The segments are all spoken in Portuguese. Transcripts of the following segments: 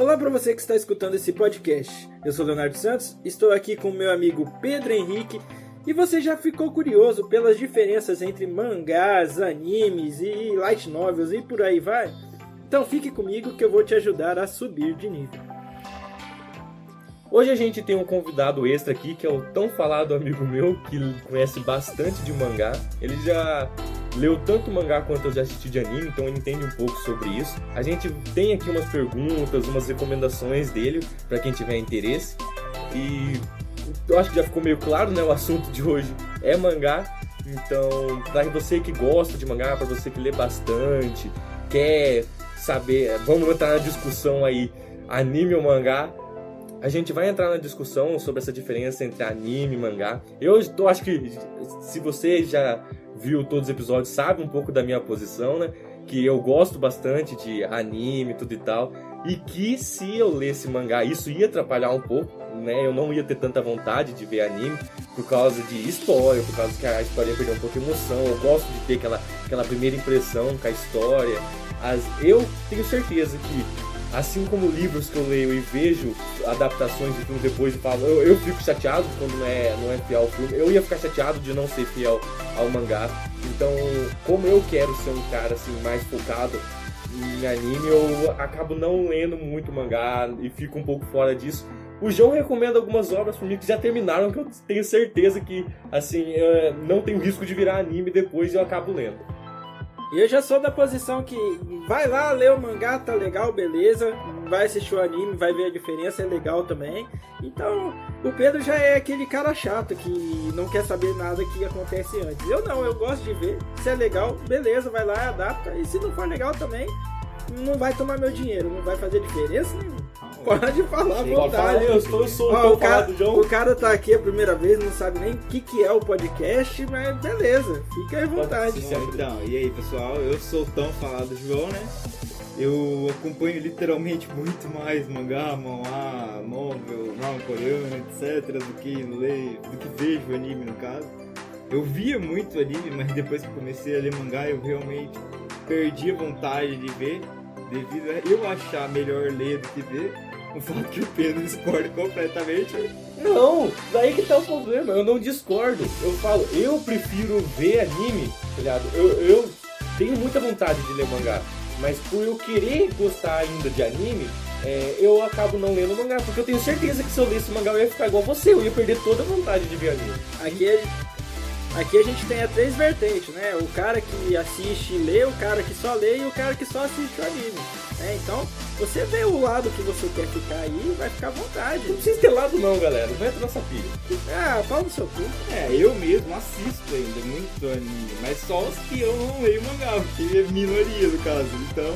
Olá para você que está escutando esse podcast. Eu sou Leonardo Santos, estou aqui com meu amigo Pedro Henrique e você já ficou curioso pelas diferenças entre mangás, animes e light novels e por aí vai? Então fique comigo que eu vou te ajudar a subir de nível. Hoje a gente tem um convidado extra aqui, que é o tão falado amigo meu, que conhece bastante de mangá. Ele já leu tanto mangá quanto já assisti de anime, então ele entende um pouco sobre isso. A gente tem aqui umas perguntas, umas recomendações dele, para quem tiver interesse. E eu acho que já ficou meio claro, né? O assunto de hoje é mangá. Então, para você que gosta de mangá, para você que lê bastante, quer saber, vamos entrar na discussão aí, anime ou mangá, a gente vai entrar na discussão sobre essa diferença entre anime e mangá. Eu tô, acho que se você já viu todos os episódios, sabe um pouco da minha posição, né? Que eu gosto bastante de anime, tudo e tal. E que se eu lesse mangá, isso ia atrapalhar um pouco, né? Eu não ia ter tanta vontade de ver anime por causa de história, por causa que a história ia perder um pouco de emoção. Eu gosto de ter aquela, aquela primeira impressão com a história. As, eu tenho certeza que assim como livros que eu leio e vejo adaptações de filme depois e falo, eu, eu fico chateado quando não é, não é fiel ao filme, eu ia ficar chateado de não ser fiel ao mangá. Então, como eu quero ser um cara assim mais focado em anime, eu acabo não lendo muito mangá e fico um pouco fora disso. O João recomenda algumas obras para mim que já terminaram, que eu tenho certeza que assim eh, não tem risco de virar anime depois e eu acabo lendo. Eu já sou da posição que vai lá ler o mangá, tá legal, beleza. Vai assistir o anime, vai ver a diferença, é legal também. Então, o Pedro já é aquele cara chato que não quer saber nada que acontece antes. Eu não, eu gosto de ver. Se é legal, beleza, vai lá, adapta. E se não for legal também, não vai tomar meu dinheiro, não vai fazer diferença nenhuma. Pode falar, Sim, pode falar, eu estou sou o cara. O cara tá aqui a primeira vez, não sabe nem o que, que é o podcast, mas beleza, fica à vontade. então, e aí pessoal, eu sou tão falado João, né? Eu acompanho literalmente muito mais mangá, manhwa, novel, manga coreano, etc, do que leio, do que vejo anime no caso. Eu via muito anime, mas depois que comecei a ler mangá, eu realmente perdi a vontade de ver, devido a eu achar melhor ler do que ver o fato que o Pedro discorda completamente. Não, daí que tá o problema. Eu não discordo. Eu falo, eu prefiro ver anime, tá ligado? Eu, eu tenho muita vontade de ler mangá, mas por eu querer gostar ainda de anime, é, eu acabo não lendo mangá, porque eu tenho certeza que se eu lesse mangá eu ia ficar igual você, eu ia perder toda a vontade de ver anime. Aqui é Aqui a gente tem a três vertentes, né? O cara que assiste e lê, o cara que só lê e o cara que só assiste o anime. Né? Então, você vê o lado que você quer ficar aí vai ficar à vontade. Não precisa ter lado não, galera. Não entra nessa pilha. Ah, fala no seu cu. É, eu mesmo assisto ainda muito anime, mas só os que eu não leio mangá, porque é minoria no caso. Então,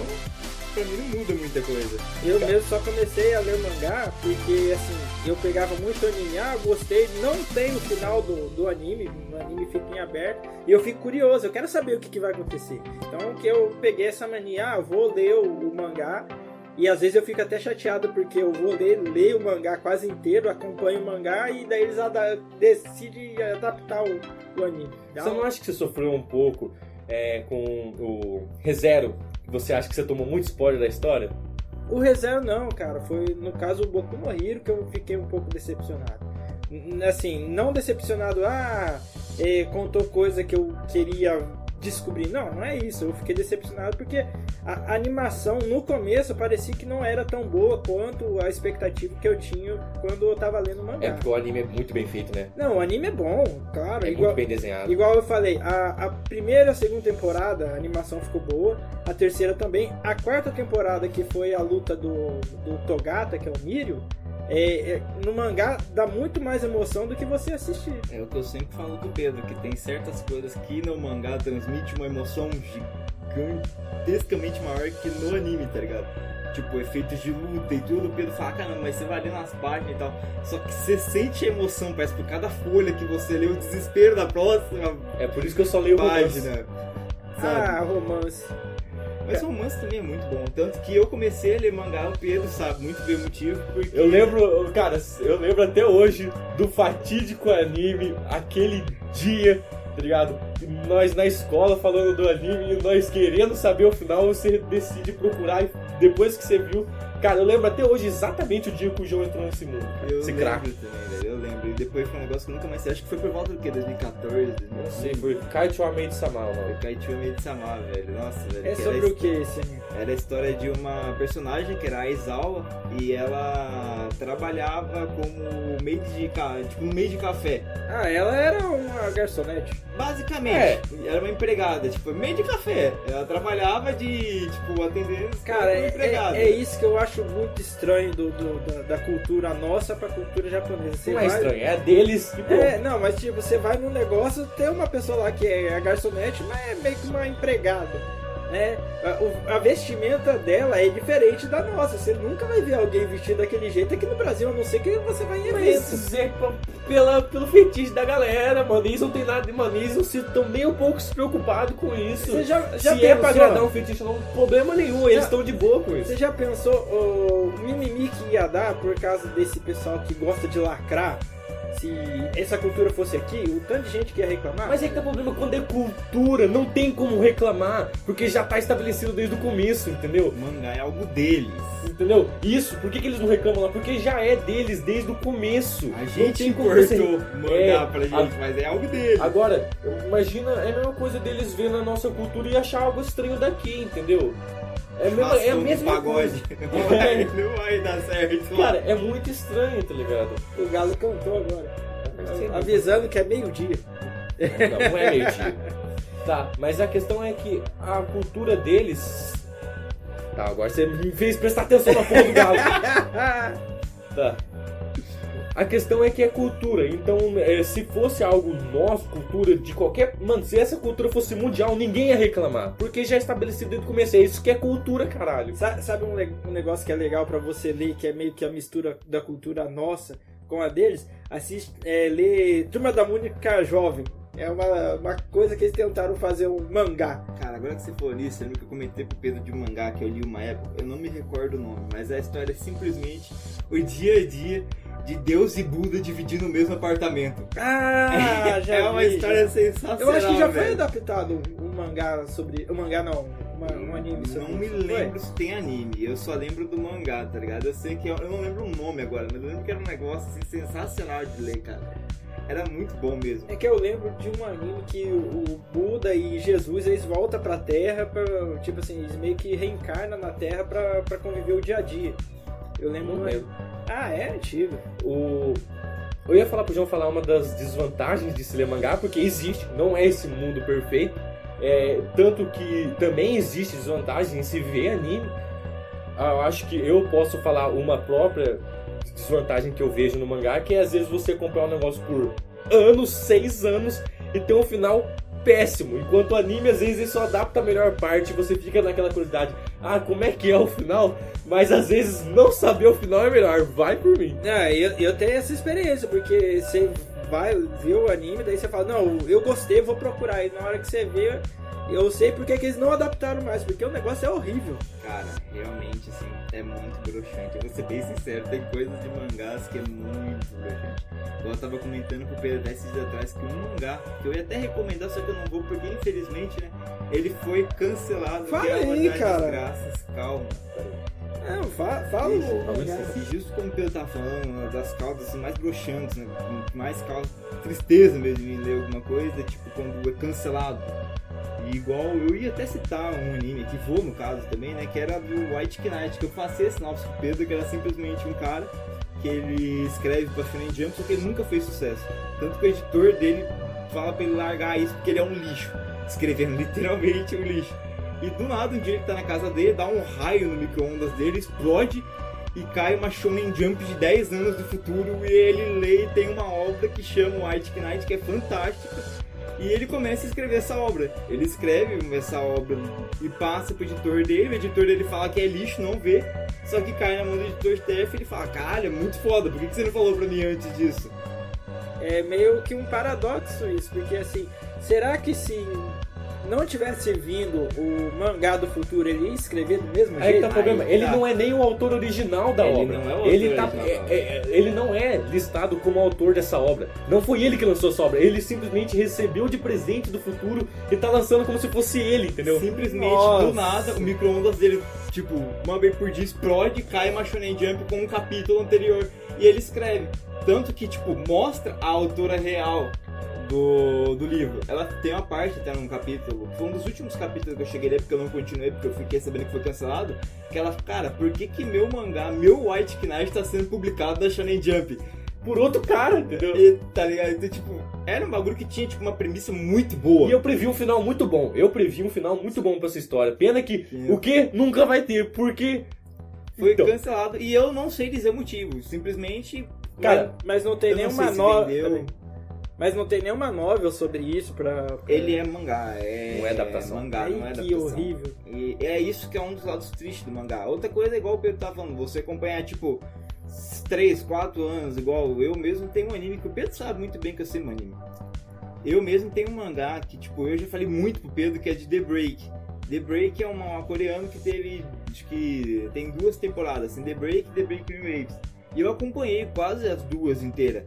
pra mim não muda muita coisa. Eu mesmo só comecei a ler mangá porque, assim, eu pegava muito anime, ah, gostei, não tem o final do, do anime, o anime fica em aberto, e eu fico curioso, eu quero saber o que, que vai acontecer. Então, que eu peguei essa mania, ah, vou ler o, o mangá, e às vezes eu fico até chateado porque eu vou ler, ler o mangá quase inteiro, acompanho o mangá e daí eles decidem adaptar o, o anime. Você não acha que você sofreu um pouco é, com o ReZero você acha que você tomou muito spoiler da história? O ReZero não, cara. Foi no caso o Boku no Hero que eu fiquei um pouco decepcionado. Assim, não decepcionado, ah, é, contou coisa que eu queria descobrir. Não, não é isso. Eu fiquei decepcionado porque a animação no começo parecia que não era tão boa quanto a expectativa que eu tinha quando eu tava lendo o mangá. É porque o anime é muito bem feito, né? Não, o anime é bom, claro. É igual, muito bem desenhado. Igual eu falei, a, a primeira e a segunda temporada a animação ficou boa, a terceira também. A quarta temporada, que foi a luta do, do Togata, que é o Mirio, é, é, no mangá dá muito mais emoção do que você assistir. É o que eu sempre falo do Pedro, que tem certas coisas que no mangá transmite uma emoção gigantescamente maior que no anime, tá ligado? Tipo, efeitos de luta e tudo, o Pedro fala, caramba, mas você vai ler nas páginas e tal. Só que você sente a emoção, parece por cada folha que você lê, o desespero da próxima. É por isso que eu só leio página. Romance. Ah, romance. Mas o romance também é muito bom. Tanto que eu comecei a ler mangá, o Pedro sabe muito bem o motivo. Porque... Eu lembro, cara, eu lembro até hoje do fatídico anime, aquele dia, tá ligado? Nós na escola falando do anime e nós querendo saber o final, você decide procurar e depois que você viu, Cara, eu lembro até hoje exatamente o dia que o João entrou nesse mundo. Eu Esse lembro craque. também, velho. Eu lembro. Depois foi um negócio que eu nunca mais sei. Acho que foi por volta do quê? 2014, 2015? Não sei, foi Kite Amei de Samal, Foi não. Kaichu Meide-sama, velho. Nossa, velho. É que sobre o que esse anime? Era a história de uma personagem que era a Aizawa e ela trabalhava como meio de, ca- tipo, meio de café. Ah, ela era uma garçonete. Basicamente, É. era uma empregada, tipo, meio de café. Ela trabalhava de, tipo, atendendo os Cara, como é, empregada. é, é isso que eu acho muito estranho do, do- da, da cultura nossa pra cultura japonesa. Você Não é vai- estranho, é deles. pronto. É, não, mas tipo, você vai num negócio, tem uma pessoa lá que é a garçonete, mas é meio que uma empregada. Né? A, a vestimenta dela é diferente da nossa. Você nunca vai ver alguém vestido daquele jeito aqui no Brasil, a não ser que você vai em evento. Mas é pela, pelo fetiche da galera, mano. Eles não tem nada de mano. Eles não se estão nem um pouco se preocupados com isso. Você já, já se é pra pensou- agradar um fetiche, não problema nenhum. Eles Já- estão de boa com isso. Você já pensou o mimimi que ia dar por causa desse pessoal que gosta de lacrar? Se essa cultura fosse aqui, o tanto de gente que ia reclamar. Mas é que tá o problema quando é cultura, não tem como reclamar, porque já tá estabelecido desde o começo, entendeu? Mangá é algo deles. Entendeu? Isso, por que, que eles não reclamam lá? Porque já é deles desde o começo. A gente você- importou mangá É, pra gente, a- mas é algo deles. Agora, imagina, é a mesma coisa deles ver na nossa cultura e achar algo estranho daqui, entendeu? É a mesma, é a mesma pagode. coisa. Não vai, não vai dar certo. Cara, é muito estranho, tá ligado? O Galo cantou agora. Avisando que é meio-dia. Não, não é meio dia. Tá, mas a questão é que a cultura deles. Tá, agora você me fez prestar atenção na porra do galo. Tá. A questão é que é cultura, então é, se fosse algo nosso, cultura de qualquer. Mano, se essa cultura fosse mundial, ninguém ia reclamar. Porque já é estabelecido desde o começo. É isso que é cultura, caralho. Sa- Sabe um, um negócio que é legal pra você ler, que é meio que a mistura da cultura nossa com a deles? Assiste, é, lê Turma da Mônica Jovem. É uma, uma coisa que eles tentaram fazer um mangá. Cara, agora que você falou nisso, eu eu comentei pro Pedro de um mangá que eu li uma época, eu não me recordo o nome, mas a história é simplesmente o dia a dia de Deus e Buda dividindo o mesmo apartamento. Ah, já é uma vi, história já. sensacional. Eu acho que já foi velho. adaptado um mangá sobre. Um mangá não, uma- um anime sobre Não me isso, foi? lembro se tem anime, eu só lembro do mangá, tá ligado? Eu sei que eu, eu não lembro o nome agora, mas eu lembro que era um negócio assim, sensacional de ler, cara. Era muito bom mesmo. É que eu lembro de um anime que o o Buda e Jesus eles voltam pra Terra pra. Tipo assim, eles meio que reencarnam na Terra pra, pra conviver o dia a dia. Eu lembro. Lembro. Ah, é antigo. O... Eu ia falar pro João falar uma das desvantagens de se ler mangá, porque existe, não é esse mundo perfeito. É, tanto que também existe desvantagem em se ver anime. Ah, Eu acho que eu posso falar uma própria desvantagem que eu vejo no mangá, que é às vezes você comprar um negócio por anos, seis anos, e ter um final péssimo. Enquanto o anime, às vezes, ele só adapta a melhor parte e você fica naquela curiosidade. Ah, como é que é o final? Mas às vezes não saber o final é melhor. Vai por mim. Ah, eu, eu tenho essa experiência, porque você vai ver o anime, daí você fala, não, eu gostei, vou procurar. E na hora que você vê, eu sei porque que eles não adaptaram mais, porque o negócio é horrível. Cara, realmente, assim, é muito broxante. Eu vou ser bem sincero, tem coisas de mangás que é muito broxante. Eu tava comentando pro Pedro esses dias atrás que um mangá, que eu ia até recomendar, só que eu não vou, porque infelizmente, né, ele foi cancelado. Fala é aí, cara. desgraças. Calma. Fa fala Isso, o justo como o Pedro tá falando, uma das causas assim, mais broxantes, né? que Mais causa tristeza mesmo em ler alguma coisa, tipo quando é cancelado. E igual eu ia até citar um anime que vou no caso também, né? Que era do White Knight, que eu passei esse pro Pedro, que era simplesmente um cara que ele escreve pra Shonen Jump, só que ele nunca fez sucesso. Tanto que o editor dele fala pra ele largar isso porque ele é um lixo. Escrevendo literalmente um lixo. E do nada, um dia ele tá na casa dele, dá um raio no micro-ondas dele, explode e cai uma Shonen Jump de 10 anos do futuro e ele lê e tem uma obra que chama White Knight, que é fantástica. E ele começa a escrever essa obra. Ele escreve essa obra e passa pro editor dele, o editor dele fala que é lixo, não vê. Só que cai na mão do editor Steph e ele fala, caralho, é muito foda, por que você não falou pra mim antes disso? É meio que um paradoxo isso, porque assim, será que se não tivesse vindo o mangá do futuro, ele ia escrever do mesmo Aí que jeito? tá o problema. Aí Ele tá. não é nem o autor original da Ele obra. não é o autor ele, tá, é- é- ele não é listado como autor dessa obra. Não foi ele que lançou essa obra. Ele simplesmente recebeu de presente do futuro e tá lançando como se fosse ele, entendeu? Simplesmente, Nossa. do nada, o micro-ondas dele, tipo, uma vez por dia explode, cai uma Shonen Jump com um capítulo anterior. E ele escreve. Tanto que, tipo, mostra a autora real do, do livro. Ela tem uma parte até num capítulo, foi um dos últimos capítulos que eu cheguei a ler, porque eu não continuei, porque eu fiquei sabendo que foi cancelado. Que ela, cara, por que que meu mangá, meu White Knight tá sendo publicado na Shonen Jump? Por outro cara, entendeu? E, tá ligado? Então, tipo, era um bagulho que tinha, tipo, uma premissa muito boa. E eu previ um final muito bom. Eu previ um final muito bom pra essa história. Pena que Sim. o que nunca vai ter, porque. Foi Então. cancelado e eu não sei dizer o motivo. Simplesmente. Cara, Mas não tem nenhuma vendeu. Mas não tem nenhuma novel sobre isso pra. pra- Ele é mangá, é. Não é adaptação. mangá, Ai, não é que adaptação. horrível. E é isso que é um dos lados tristes do mangá. Outra coisa é igual o Pedro tá falando, você acompanhar, tipo, 3, 4 anos, igual eu mesmo tenho um anime que o Pedro sabe muito bem que eu sei um anime. Eu mesmo tenho um mangá que, tipo, eu já falei muito pro Pedro que é de The Break. The Break é uma, uma coreana que teve, acho que tem duas temporadas, assim, The Break e The Break Waves. E eu acompanhei quase as duas inteiras.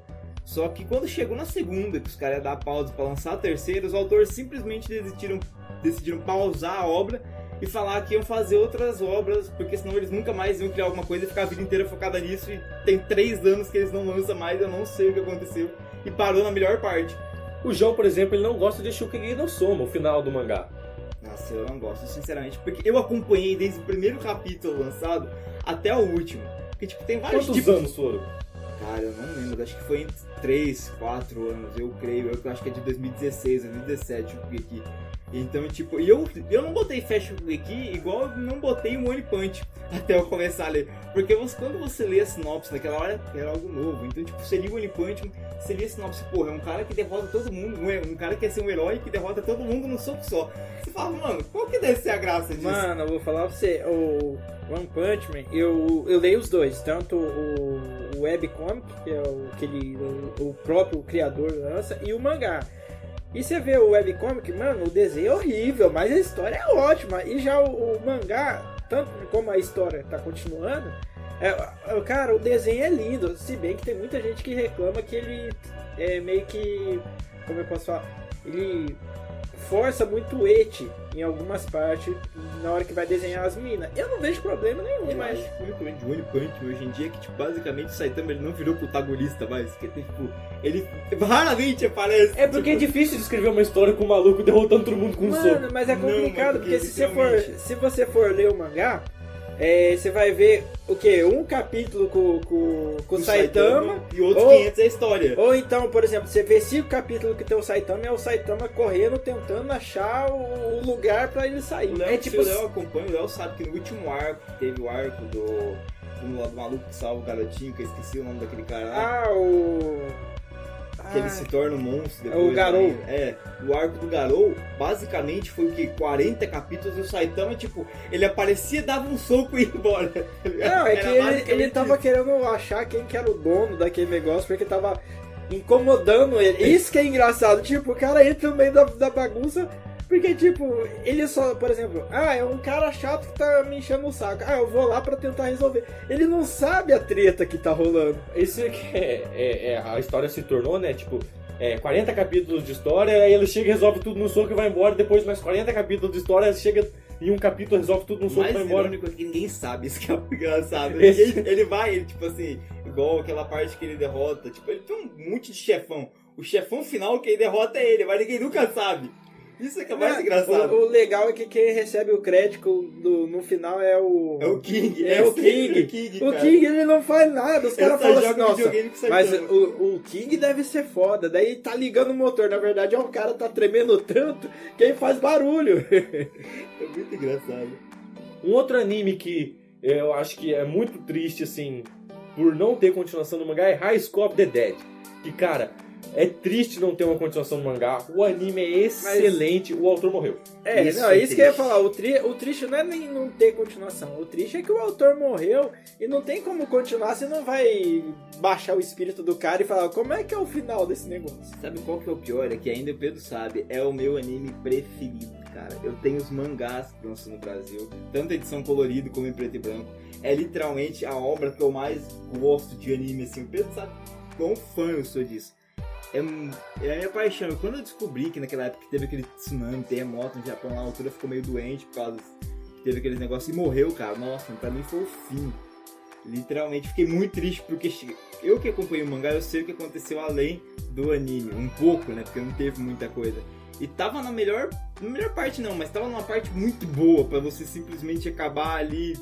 Só que quando chegou na segunda, que os caras iam dar pausa pra lançar a terceira, os autores simplesmente decidiram, decidiram pausar a obra e falar que iam fazer outras obras, porque senão eles nunca mais iam criar alguma coisa e ficar a vida inteira focada nisso. E tem três anos que eles não lançam mais, eu não sei o que aconteceu. E parou na melhor parte. o João, por exemplo, ele não gosta de Shukigeki no Soma, o final do mangá. Nossa, eu não gosto, sinceramente, porque eu acompanhei desde o primeiro capítulo lançado até o último. Porque, tipo, tem vários Quantos tipos. anos foram? Cara, eu não lembro, acho que foi entre 3, 4 anos, eu creio. Eu acho que é de 2016, 2017 o Shokugeki. Então, tipo, e eu, eu não botei fé Shokugeki igual eu não botei o One Punch até eu começar a ler. Porque você- quando você lê a sinopse naquela hora, era algo novo. Então, tipo, você lia o One Punch, você lia a sinopse, porra, é um cara que derrota todo mundo, um, cara que quer ser um herói que derrota todo mundo num soco só. Você fala, mano, qual que deve ser a graça disso? Mano, eu vou falar pra você, o One Punch Man, eu, eu leio os dois, tanto o webcomic, que é o que ele, o, o próprio criador lança, e o mangá. E você vê o webcomic, mano, o desenho é horrível, mas a história é ótima. E já o, o mangá, tanto como a história tá continuando, é, é, cara, o desenho é lindo. Se bem que tem muita gente que reclama que ele é meio que. Como eu posso falar? Ele força muito o eti em algumas partes na hora que vai desenhar as minas. Eu não vejo problema nenhum, Eu mas. acho que o único problema de One Punch hoje em dia é que, tipo, basicamente o Saitama ele não virou protagonista mais. Que, tipo, ele raramente aparece. É porque é tipo, difícil de escrever uma história com um maluco derrotando todo mundo com um soco. Mano, mas é Não, complicado, mas porque porque se você, for, se você for ler o mangá, é, você vai ver o que? Um capítulo com, com, com o Saitama. E outros ou- 500 é a história. Ou então, por exemplo, você vê cinco capítulos que tem o Saitama é o Saitama correndo, tentando achar o, o lugar pra ele sair. O Léo, é tipo. o Léo acompanha, o Léo sabe que no último arco, teve o arco do, do, lado maluco que salva o garotinho, que eu esqueci o nome daquele cara lá. Ah, o. que ele se torna um monstro É depois. o Garou. né? É, o arco do Garou, basicamente foi o que? 40 capítulos e o Saitama, tipo, ele aparecia, dava um soco e ia embora. tá? Não, é que ele, ele tava isso. querendo achar quem que era o dono daquele negócio, porque tava incomodando ele. Isso que é engraçado, tipo, o cara entra no meio da, da bagunça, porque, tipo, ele só, por exemplo, ah, é um cara chato que tá me enchendo o saco. Ah, eu vou lá pra tentar resolver. Ele não sabe a treta que tá rolando. Isso é que é, é- é- a história se tornou, né? Tipo, é, 40 capítulos de história, aí ele chega e resolve tudo no soco e vai embora. Depois mais 40 capítulos de história, chega em um capítulo, resolve tudo no O soco e vai embora. é que ninguém sabe, isso que é o engraçado. Esse- Ele, ele vai, ele, tipo assim, igual aquela parte que ele derrota, tipo, ele tem um monte de chefão. O chefão final que ele derrota é ele, mas ninguém nunca sabe. Isso é que é mais Não, engraçado. O, o legal é que quem recebe o crédito do- no final é o. É o King. É o sempre King. O King, O. King ele não faz nada, os caras falam assim, nossa, mas Saitama." o, o King deve ser foda. Daí tá ligando o motor, na verdade é o cara tá tremendo tanto que ele faz barulho. É muito engraçado. Um outro anime que eu acho que é muito triste, assim, por não ter continuação do mangá, é High School of the Dead. Que, cara, É triste não ter uma continuação do mangá. O anime é excelente, o autor morreu. É, Isso não, é é isso que eu ia falar. O, tri, o triste não é nem não ter continuação. O triste é que o autor morreu e não tem como continuar. Você não vai baixar o espírito do cara e falar como é que é o final desse negócio. Sabe qual que é o pior? É que ainda o Pedro sabe, é o meu anime preferido, cara. Eu tenho os mangás que lançam no Brasil, tanto edição colorida como em preto e branco. É literalmente a obra que eu mais gosto de anime, assim. O Pedro sabe quão fã eu sou disso. É, é a minha paixão. Quando eu descobri que naquela época teve aquele tsunami, terremoto no Japão, lá, a altura ficou meio doente por causa que teve aqueles negócios e morreu, cara. Nossa, pra mim foi o fim. Literalmente fiquei muito triste porque eu que acompanhei o mangá, eu sei o que aconteceu além do anime, um pouco, né? Porque não teve muita coisa. E tava na melhor, na melhor parte não, mas tava numa parte muito boa pra você simplesmente acabar ali,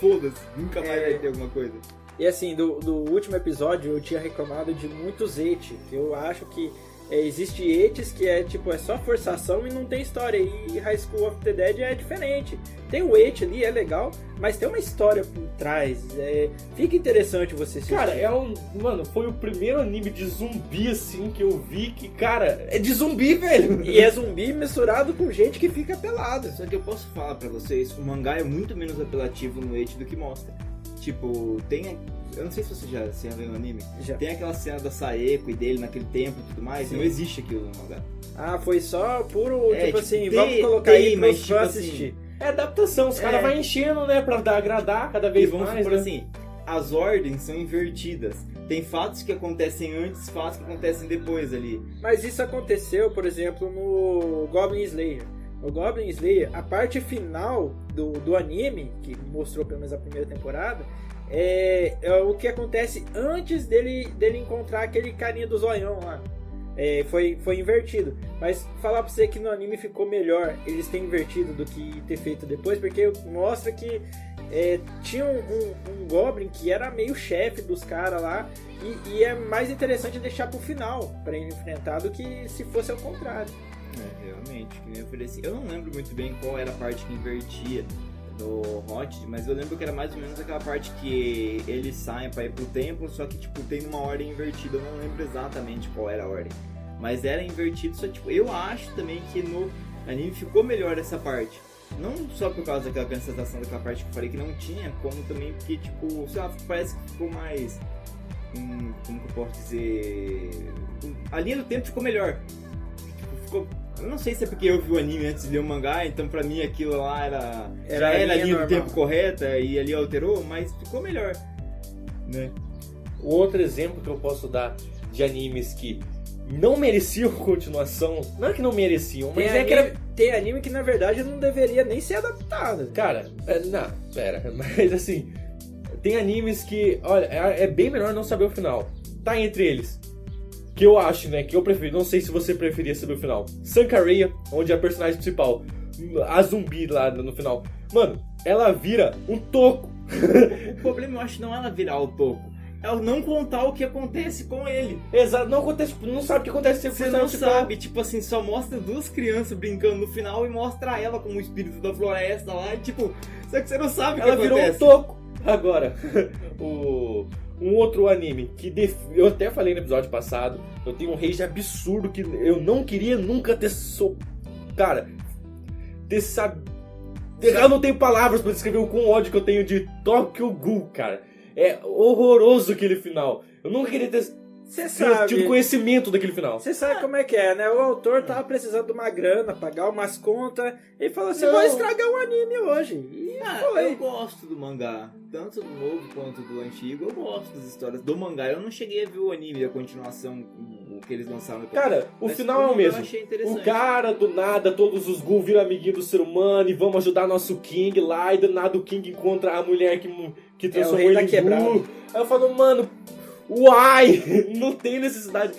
foda-se, nunca mais É. vai ter alguma coisa. E assim, do, do último episódio eu tinha reclamado de muitos ete. que Eu acho que é, existe etes que é tipo, é só forçação e não tem história. E High School of the Dead é diferente. Tem o et ali, é legal, mas tem uma história por trás. É, fica interessante você assistir. Cara, é um. Mano, foi o primeiro anime de zumbi assim que eu vi que, cara, é de zumbi, velho. E é zumbi misturado com gente que fica pelada. Só que eu posso falar pra vocês, o mangá é muito menos apelativo no Age do que mostra. Tipo, tem. Eu não sei se você já, você já viu no anime. Já. Tem aquela cena da Saeko e dele naquele templo e tudo mais. Sim. Não existe aquilo no mangá. Ah, foi só puro, É, tipo, tipo, assim, tem- vamos colocar tem, aí mas, tipo assim, assistir. É adaptação, os É. caras vão enchendo, né, pra dar, agradar cada E vez vamos mais. supor né? assim, as ordens são invertidas. Tem fatos que acontecem antes, fatos que acontecem depois ali. Mas isso aconteceu, por exemplo, no Goblin Slayer. No Goblin Slayer, a parte final do, do anime, que mostrou pelo menos a primeira temporada, é, é o que acontece antes dele, dele encontrar aquele carinha do zoião lá. É, foi, foi invertido. Mas falar pra você que no anime ficou melhor eles terem invertido do que ter feito depois, porque mostra que é, tinha um, um- um Goblin que era meio chefe dos caras lá, e, e é mais interessante deixar pro final pra ele enfrentar do que se fosse ao contrário. É, realmente, eu falei assim. Eu não lembro muito bem qual era a parte que invertia do Hot, mas eu lembro que era mais ou menos aquela parte que eles saem pra ir pro templo, só que tipo tem uma ordem invertida. Eu não lembro exatamente qual era a ordem. Mas era invertido, só tipo, eu acho também que no anime ficou melhor essa parte. Não só por causa daquela cancelação daquela parte que eu falei que não tinha, como também porque, tipo, sei lá, parece que ficou mais. hum, como que eu posso dizer. A linha do tempo ficou melhor. Ficou. Eu não sei se é porque eu vi o anime antes de ler o mangá, então pra mim aquilo lá era. Era era a linha linha do normal. tempo correta e ali alterou, mas ficou melhor. Né? O outro exemplo que eu posso dar de animes que não mereciam continuação, não é que não mereciam, Tem mas é anime, que era. tem anime que na verdade não deveria nem ser adaptado. Cara, é, não, pera, mas assim, tem animes que, olha, é, é bem melhor não saber o final. Tá entre eles. Que eu acho, né, que eu prefiro, não sei se você preferia saber o final. Sankareya, onde a personagem principal, a zumbi lá no final. Mano, ela vira um toco. O problema eu acho não é ela virar o toco, é ela não contar o que acontece com ele. Exato, não acontece, tipo, não sabe o que acontece com o Você não principal. sabe, tipo assim, só mostra duas crianças brincando no final e mostra ela como o espírito da floresta lá, e tipo, só que você não sabe o que Ela virou um acontece. toco. Agora, o, um outro anime que def- eu até falei no episódio passado, eu tenho um rage absurdo que eu não queria nunca ter so... cara, ter sab... Eu não tenho palavras pra descrever o quão ódio que eu tenho de Tokyo Ghoul, cara. É horroroso aquele final. Eu nunca queria ter, Você sabe. tido conhecimento daquele final. Você sabe como é que é, né? O autor tava precisando de uma grana, pagar umas contas, e falou assim: Não. vou estragar o anime hoje. E Ah, foi. eu gosto do mangá, tanto do novo quanto do antigo, eu gosto das histórias do mangá. Eu não cheguei a ver o anime, a continuação, o que eles lançaram depois. Cara, o Mas final é o mesmo. Eu achei O cara, do nada, todos os Ghul viram amiguinho do ser humano e vamos ajudar nosso King lá. E do nada o King encontra a mulher que, que transformou rei da ele em quebrada. Ghul. Aí eu falo, mano, uai! Não tem necessidade.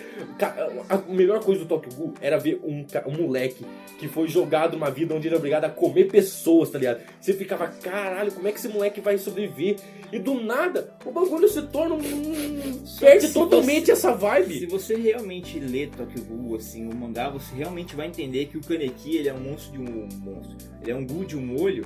A melhor coisa do Tokyo Ghoul era ver um, um moleque que foi jogado uma vida onde ele é obrigado a comer pessoas, tá ligado? Você ficava, caralho, como é que esse moleque vai sobreviver? E do nada, o bagulho se torna um. Perde totalmente você- essa vibe. Se você realmente lê Tokyo Ghoul, assim, o mangá, você realmente vai entender que o Kaneki, ele é um monstro de um monstro. Ele é um Ghoul de um olho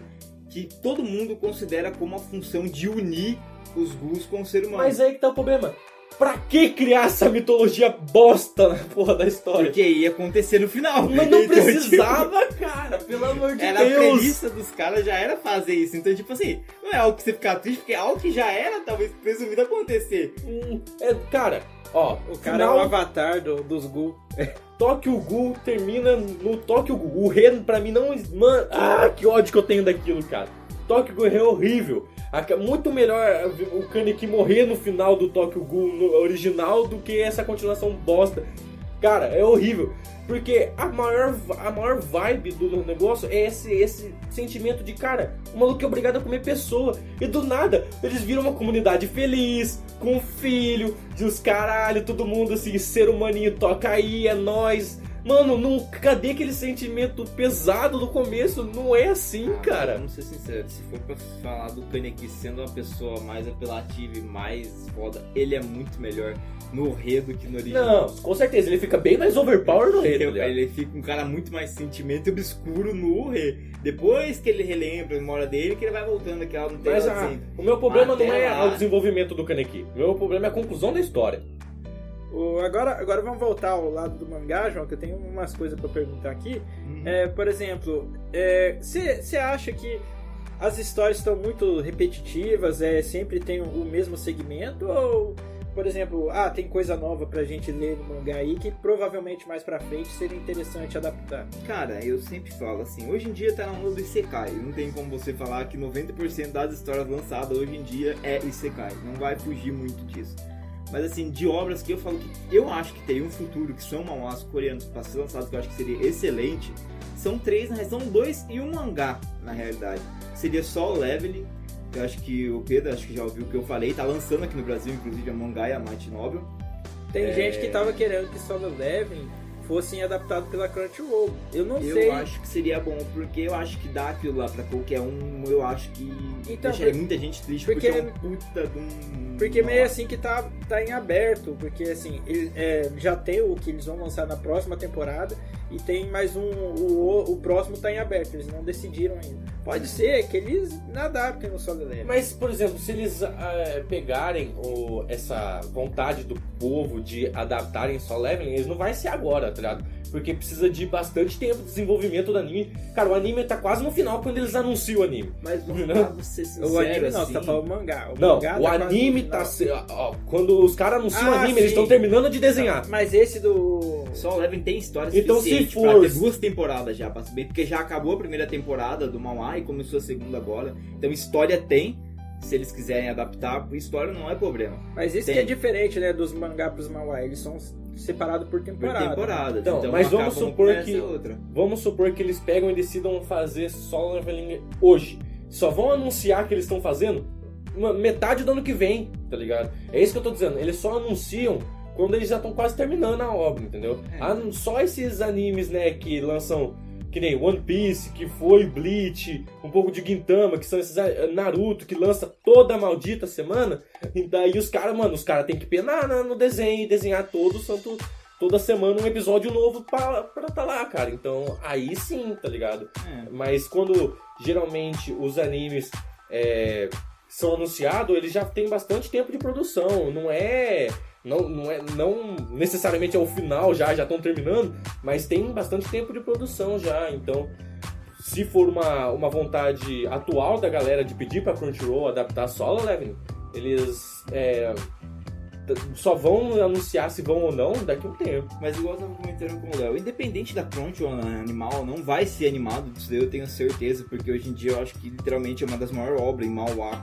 que todo mundo considera como a função de unir os Ghouls com o ser humano. Mas aí que tá o problema. Pra que criar essa mitologia bosta na porra da história? Porque ia acontecer no final. Mas não Então, tipo, precisava, cara, pelo amor de Era a Deus. premissa dos caras, já era fazer isso. Então, tipo assim, não é algo que você ficar triste, porque é algo que já era, talvez, presumido acontecer. Hum, é, cara, ó, O cara final, é o avatar do- dos Gu. Tokyo Ghoul termina no Tokyo Ghoul. O Ren, pra mim, não. Mano, ah, que ódio que eu tenho daquilo, cara. Tokyo Ghoul é horrível. A- Muito melhor o Kaneki morrer no final do Tokyo Ghoul original do que essa continuação bosta. Cara, é horrível. Porque a maior, a maior vibe do negócio é esse, esse sentimento de, cara, o maluco é obrigado a comer pessoa. E do nada, eles viram uma comunidade feliz, com filho, de os caralho, todo mundo assim, ser humaninho, toca aí, é nós. Mano, não, cadê aquele sentimento pesado do começo? Não é assim, cara. Vamos ser sinceros, se for pra falar do Kaneki sendo uma pessoa mais apelativa e mais foda, ele é muito melhor no Rei do que no original. Não, com certeza, ele fica bem mais overpower no rei, tá Ele, ligado? ele fica um cara muito mais sentimento obscuro no Rei. Depois que ele relembra a memória dele, que ele vai voltando aquela tem Mas ela a- assim. o meu problema não é lá. o desenvolvimento do Kaneki. O meu problema é a conclusão da história. O- agora, agora vamos voltar ao lado do mangá, João, que eu tenho umas coisas pra perguntar aqui. Uhum. É, por exemplo, você acha que as histórias estão muito repetitivas, é, sempre tem o mesmo segmento? Ou, por exemplo, ah, tem coisa nova pra gente ler no mangá aí que provavelmente mais pra frente seria interessante adaptar? Cara, eu sempre falo assim, hoje em dia tá na onda do Isekai. Não tem como você falar que 90% das histórias lançadas hoje em dia é Isekai. Não vai fugir muito disso. Mas assim, de obras que eu falo que eu acho que tem um futuro, que são manhwas coreanos pra ser lançados, que eu acho que seria excelente, são três, na são dois e um mangá, na realidade. Seria só o Leveling, eu acho que o Pedro, acho que já ouviu o que eu falei, tá lançando aqui no Brasil, inclusive, a mangá e a Might Novel. Tem É. gente que tava querendo que Solo Leveling fossem adaptados pela Crunchyroll. Eu não Eu sei. acho que seria bom, porque eu acho que dar aquilo lá pra qualquer um, eu acho que Então, deixaria por- muita gente triste, porque- porque, é um puta de um... Porque meio assim que tá, tá em aberto, porque assim, ele, é, já tem o que eles vão lançar na próxima temporada e tem mais um, o, o próximo tá em aberto, eles não decidiram ainda. Pode ser que eles não adaptem no Solo Leveling. Mas, por exemplo, se eles ah, pegarem o- essa vontade do povo de adaptarem só Leveling, eles não vai ser agora, tá ligado? Porque precisa de bastante tempo de desenvolvimento do anime. Cara, o anime tá quase no final quando eles anunciam o anime. Mas vamos Não. ser sincero, o anime não, assim, você tá falando mangá. O Não, mangá o tá anime tá. se- ó, quando os caras anunciam o Ah, anime, eles sim. estão terminando de desenhar. Mas esse do. Só o Eleven tem história Então, se suficiente for- pra ter duas temporadas já, pra saber, porque já acabou a primeira temporada do Mauá e começou a segunda agora. Então história tem, se eles quiserem adaptar, história não é problema. Mas isso Tem. que é diferente, né, dos mangá pros manhwa. Eles são separados por Por temporada. temporada. Então, Então, mas vamos supor que-. Vamos supor que eles pegam e decidam fazer solo leveling hoje. Só vão anunciar que eles estão fazendo uma- metade do ano que vem, tá ligado? É isso que eu tô dizendo. Eles só anunciam quando eles já estão quase terminando a obra, entendeu? É. Ah, só esses animes, né, que lançam que nem One Piece, que foi Bleach, um pouco de Gintama, que são esses ah, Naruto, que lança toda a maldita semana. E daí os caras, mano, os caras têm que penar na- no desenho e desenhar todo santo toda semana um episódio novo pra, pra tá lá, cara. Então, aí sim, tá ligado? É. Mas quando geralmente os animes é, são anunciados, eles já têm bastante tempo de produção. Não é. Não, não é não necessariamente é o final já, já estão terminando, mas tem bastante tempo de produção já. Então, se for uma, uma vontade atual da galera de pedir pra Crunchyroll adaptar Solo Leveling, eles é, só vão anunciar se vão ou não daqui a um tempo. Mas igual eu tava comentando com o Léo, independente da Crunchyroll né, animal, não vai ser animado, disso eu tenho certeza, porque hoje em dia eu acho que literalmente é uma das maiores obras em Mauá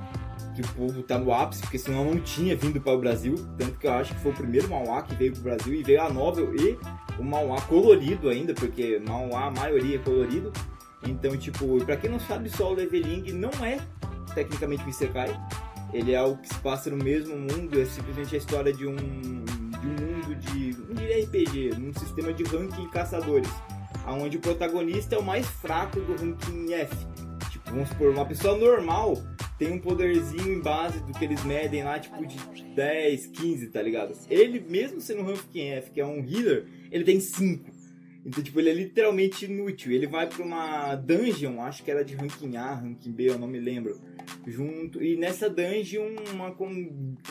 que o povo tá no ápice, porque senão não tinha vindo para o Brasil, tanto que eu acho que foi o primeiro Mauá que veio pro Brasil e veio a novel e o Mauá colorido ainda, porque Mauá a maioria é colorido. Então, tipo, pra quem não sabe, só o Leveling não é tecnicamente um Isekai. Ele é algo que se passa no mesmo mundo, é simplesmente a história de um, de um mundo de, diria RPG, num sistema de ranking caçadores, onde o protagonista é o mais fraco do ranking F. Tipo, vamos supor, uma pessoa normal tem um poderzinho em base do que eles medem lá, tipo de 10, 15, tá ligado? Ele, mesmo sendo um ranking F, que é um healer, ele tem 5. Então, tipo, ele é literalmente inútil. Ele vai pra uma dungeon, acho que era de ranking A, ranking B, eu não me lembro. junto. E nessa dungeon uma,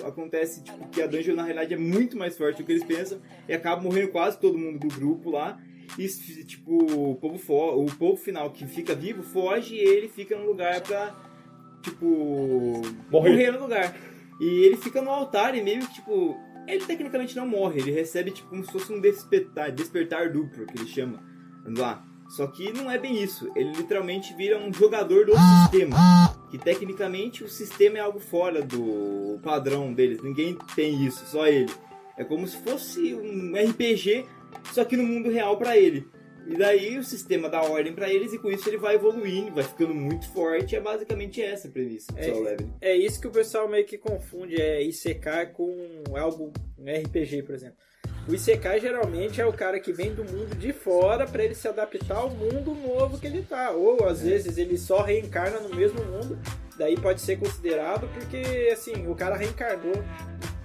acontece tipo, que a dungeon na realidade é muito mais forte do que eles pensam e acaba morrendo quase todo mundo do grupo lá. E tipo, o povo, o povo final que fica vivo foge e ele fica no lugar pra, tipo, Morrer. no lugar. E ele fica no altar e meio que, tipo, ele tecnicamente não morre, ele recebe, tipo, como se fosse um despertar, despertar duplo, que ele chama, lá. Só que não é bem isso, ele literalmente vira um jogador do sistema. Que tecnicamente o sistema é algo fora do padrão deles, ninguém tem isso, só ele. É como se fosse um RPG, só que no mundo real pra ele. E daí o sistema dá ordem pra eles e com isso ele vai evoluindo, vai ficando muito forte. É basicamente essa a premissa do É. Leveling. É isso que o pessoal meio que confunde, é Isekai com algo um RPG, por exemplo. O Isekai geralmente é o cara que vem do mundo de fora pra ele se adaptar ao mundo novo que ele tá. Ou às vezes ele só reencarna no mesmo mundo, daí pode ser considerado porque assim, o cara reencarnou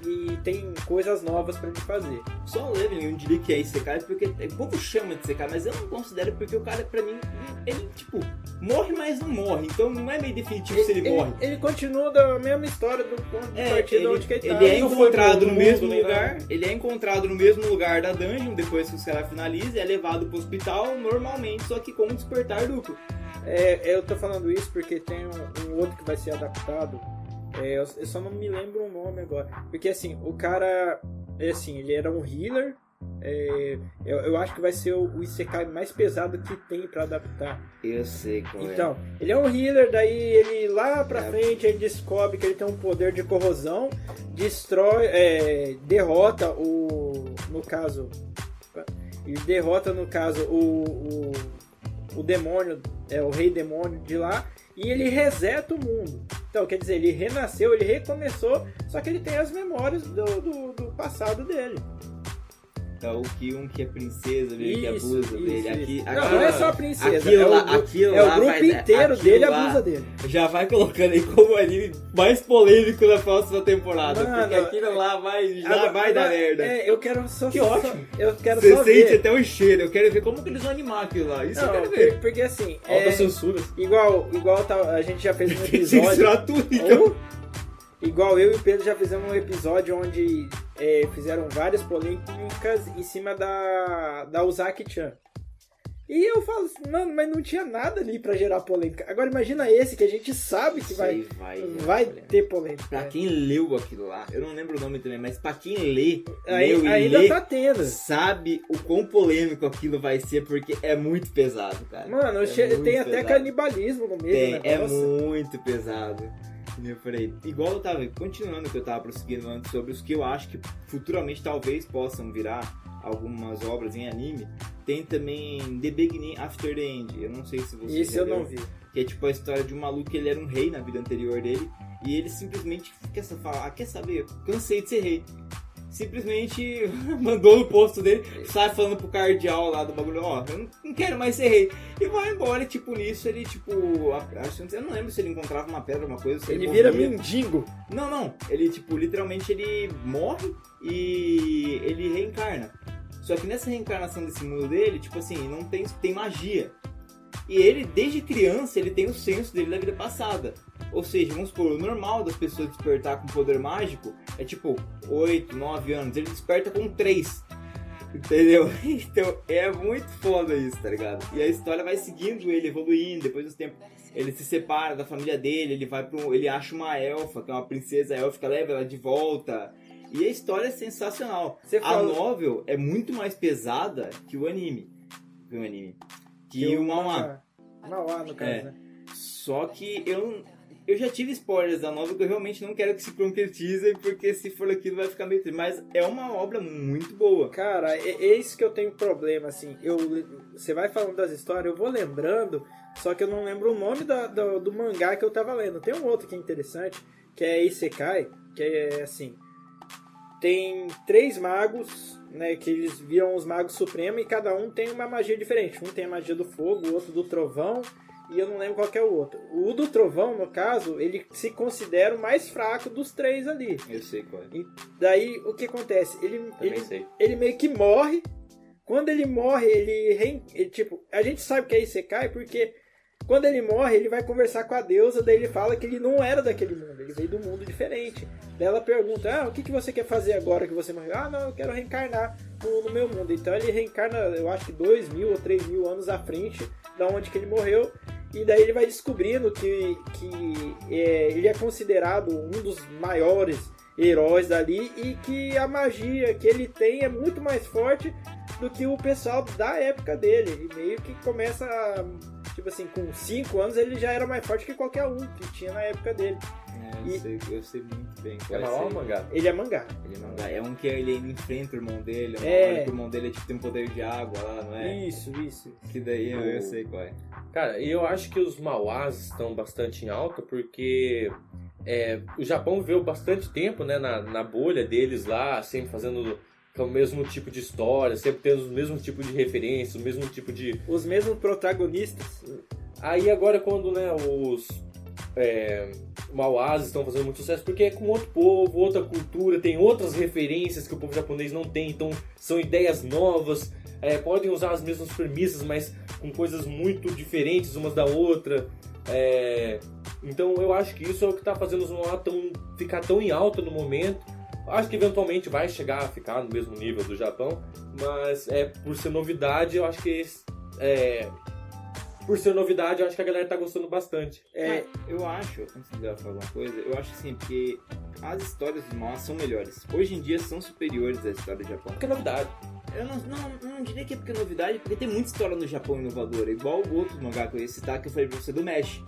e tem coisas novas pra ele fazer. Só o Leveling eu diria que é Isekai porque o povo chama de Isekai, mas eu não considero porque o cara, pra mim, ele, tipo, morre, mas não morre. Então não é meio definitivo se ele, morre. ele continua da mesma história do ponto de É, partida ele, onde que ele, ele tá. é foi encontrado no mesmo lugar. Ele é encontrado no mesmo lugar da dungeon depois que os caras finalizam, é levado pro hospital normalmente, só que com um despertar duplo. É, eu tô falando isso porque tem um, um outro que vai ser adaptado. É, eu, eu só não me lembro o nome agora. Porque assim, o cara. É assim, ele era um healer. é, eu, eu acho que vai ser o, o Isekai mais pesado que tem pra adaptar. Eu sei qual Então, ele é um healer, daí ele lá pra É. frente ele descobre que ele tem um poder de corrosão, destrói, é, derrota o. No caso. Ele derrota, no caso, o, o, o demônio, é o rei demônio de lá, e ele reseta o mundo. Então, quer dizer, ele renasceu, ele recomeçou, só que ele tem as memórias do, do, do passado dele. Então, o que um que é princesa, dele que abusa isso, dele. isso. Aqui, Não, não é só a princesa, aquilo é o, lá- aquilo é o grupo vai inteiro aquilo dele lá- abusa dele. Já vai colocando aí como anime mais polêmico da próxima temporada. Mano, porque aquilo lá vai, já Agora- vai dar merda. É, eu quero só. Que só- ótimo. Eu quero Você só sente ver. até o cheiro. Eu quero ver como que eles vão animar aquilo lá. Isso eu Não, quero por- ver. porque assim, Alta é, censura. igual, igual tá- a gente já fez um episódio. Censurar tudo, então. Ou, igual eu e o Pedro já fizemos um episódio onde é, fizeram várias polêmicas em cima da, da Uzaki-chan. E eu falo assim, mano, mas não tinha nada ali pra gerar polêmica. Agora imagina esse que a gente sabe que vai, vai, vai ter polêmica. Pra né? quem leu aquilo lá, eu não lembro o nome também, mas pra quem lê, Aí- leu ainda lê, tá tendo. sabe o quão polêmico aquilo vai ser, porque é muito pesado, cara. Mano, É che- tem até pesado. canibalismo no meio Tem, do é negócio. muito pesado. Eu falei, igual eu tava, continuando que eu tava prosseguindo antes sobre os que eu acho que futuramente talvez possam virar algumas obras em anime. Tem também The Beginning After the End. Eu não sei se você Isso eu não leu, vi. Que é tipo a história de um maluco que ele era um rei na vida anterior dele. E ele simplesmente quer, falar, ah, quer saber? Cansei de ser rei. Simplesmente mandou no posto dele, sai falando pro cardeal lá do bagulho, ó, eu não, não quero mais ser rei. E vai embora, e tipo, nisso ele, tipo, acho, eu não lembro se ele encontrava uma pedra, uma coisa, ele, Ele vira mendigo. Não, não. Ele, tipo, literalmente ele morre e ele reencarna. Só que nessa reencarnação desse mundo dele, tipo assim, não tem, tem magia. E ele, desde criança, ele tem o senso dele da vida passada. Ou seja, vamos supor, o normal das pessoas despertar com poder mágico é tipo 8, 9 anos. Ele desperta com 3. Entendeu? Então é muito foda isso, tá ligado? E a história vai seguindo ele, evoluindo, depois dos tempos. Ele se separa da família dele, ele vai pro. ele acha uma elfa, que é uma princesa élfica, leva ela de volta. E a história é sensacional. Você A novel é muito mais pesada que o anime. Que o anime. Que o Mauá. Mauá, no caso, É. né? Só que eu, eu já tive spoilers da novel que eu realmente não quero que se concretizem, porque se for aquilo vai ficar meio triste. Mas é uma obra muito boa. Cara, é, é isso que eu tenho problema, assim. Eu, você vai falando das histórias, eu vou lembrando, só que eu não lembro o nome da- do, do mangá que eu tava lendo. Tem um outro que é interessante, que é Isekai, que é assim. Tem três magos, né? Que eles viram os magos supremos e cada um tem uma magia diferente. Um tem a magia do fogo, o outro do trovão, e eu não lembro qual é o outro. O do trovão, no caso, ele se considera o mais fraco dos três ali. Eu sei qual é. E daí o que acontece? Ele, ele, sei. ele meio que morre. Quando ele morre, ele, rein- ele, tipo, a gente sabe que é Isekai porque Quando ele morre, ele vai conversar com a deusa, daí ele fala que ele não era daquele mundo, ele veio do mundo diferente. Daí ela pergunta, ah, o que, que você quer fazer agora que você morreu? Ah, não, eu quero reencarnar no, no meu mundo. Então ele reencarna, eu acho que dois mil ou três mil anos à frente da onde que ele morreu. E daí ele vai descobrindo que, que é, ele é considerado um dos maiores heróis dali e que a magia que ele tem é muito mais forte do que o pessoal da época dele. Ele meio que começa a, tipo assim, com 5 anos ele já era mais forte que qualquer um que tinha na época dele. É, eu, E- sei, eu sei muito bem. É qual maior esse- mangá? Ele é mangá. Ele é mangá. É um que ele enfrenta o irmão dele, uma É. que o irmão dele tipo, tem um poder de água lá, não é? Isso, isso. Que daí eu, eu sei qual é. Cara, eu acho que os mauás estão bastante em alta porque é, o Japão viveu bastante tempo né, na, na bolha deles lá, sempre fazendo com o mesmo tipo de história, sempre tendo o mesmo tipo de referência, o mesmo tipo de. Os mesmos protagonistas. Aí agora quando né, os é, mauás estão fazendo muito sucesso, porque é com outro povo, outra cultura, tem outras referências que o povo japonês não tem, então são ideias novas, é, podem usar as mesmas premissas, mas com coisas muito diferentes umas da outra. é, então eu acho que isso é o que está fazendo os mauás tão, ficar tão em alta no momento. Acho que eventualmente vai chegar a ficar no mesmo nível do Japão, mas é por ser novidade, eu acho que é, por ser novidade, eu acho que a galera tá gostando bastante. É, Eu acho, antes de falar alguma coisa, eu acho assim, porque as histórias dos mangás são melhores. Hoje em dia são superiores às histórias do Japão. Porque é novidade. Eu não, não, não diria que é porque é novidade, porque tem muita história no Japão inovadora. Igual o outro mangá que eu ia citar, que eu falei pra você do Mesh.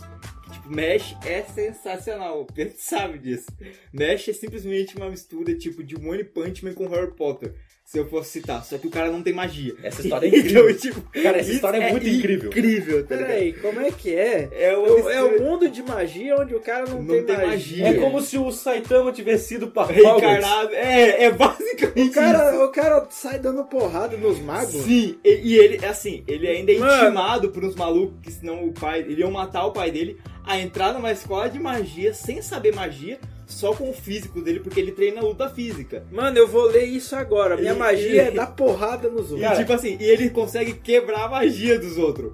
Mesh é sensacional, o Pedro sabe disso. Mesh é simplesmente uma mistura tipo de One Punch Man com Harry Potter. Se eu fosse citar, só que o cara não tem magia. Essa história é incrível. Então, tipo, Cara, essa isso história é muito incrível. Incrível, tá peraí, como é que é? É, É o- é o mundo de magia onde o cara não, Não tem, tem magia. magia. É como se o Saitama tivesse sido para Reencarnado. É, é basicamente O isso. cara, o cara sai dando porrada nos magos. Sim, e, e ele, assim, ele ainda é Mano. intimado por uns malucos que senão o pai, ele ia matar o pai dele a entrar numa escola de magia sem saber magia, só com o físico dele, porque ele treina luta física. Mano, eu vou ler isso agora. Minha E- magia e- é dar porrada nos outros. E tipo assim, e ele consegue quebrar a magia dos outros.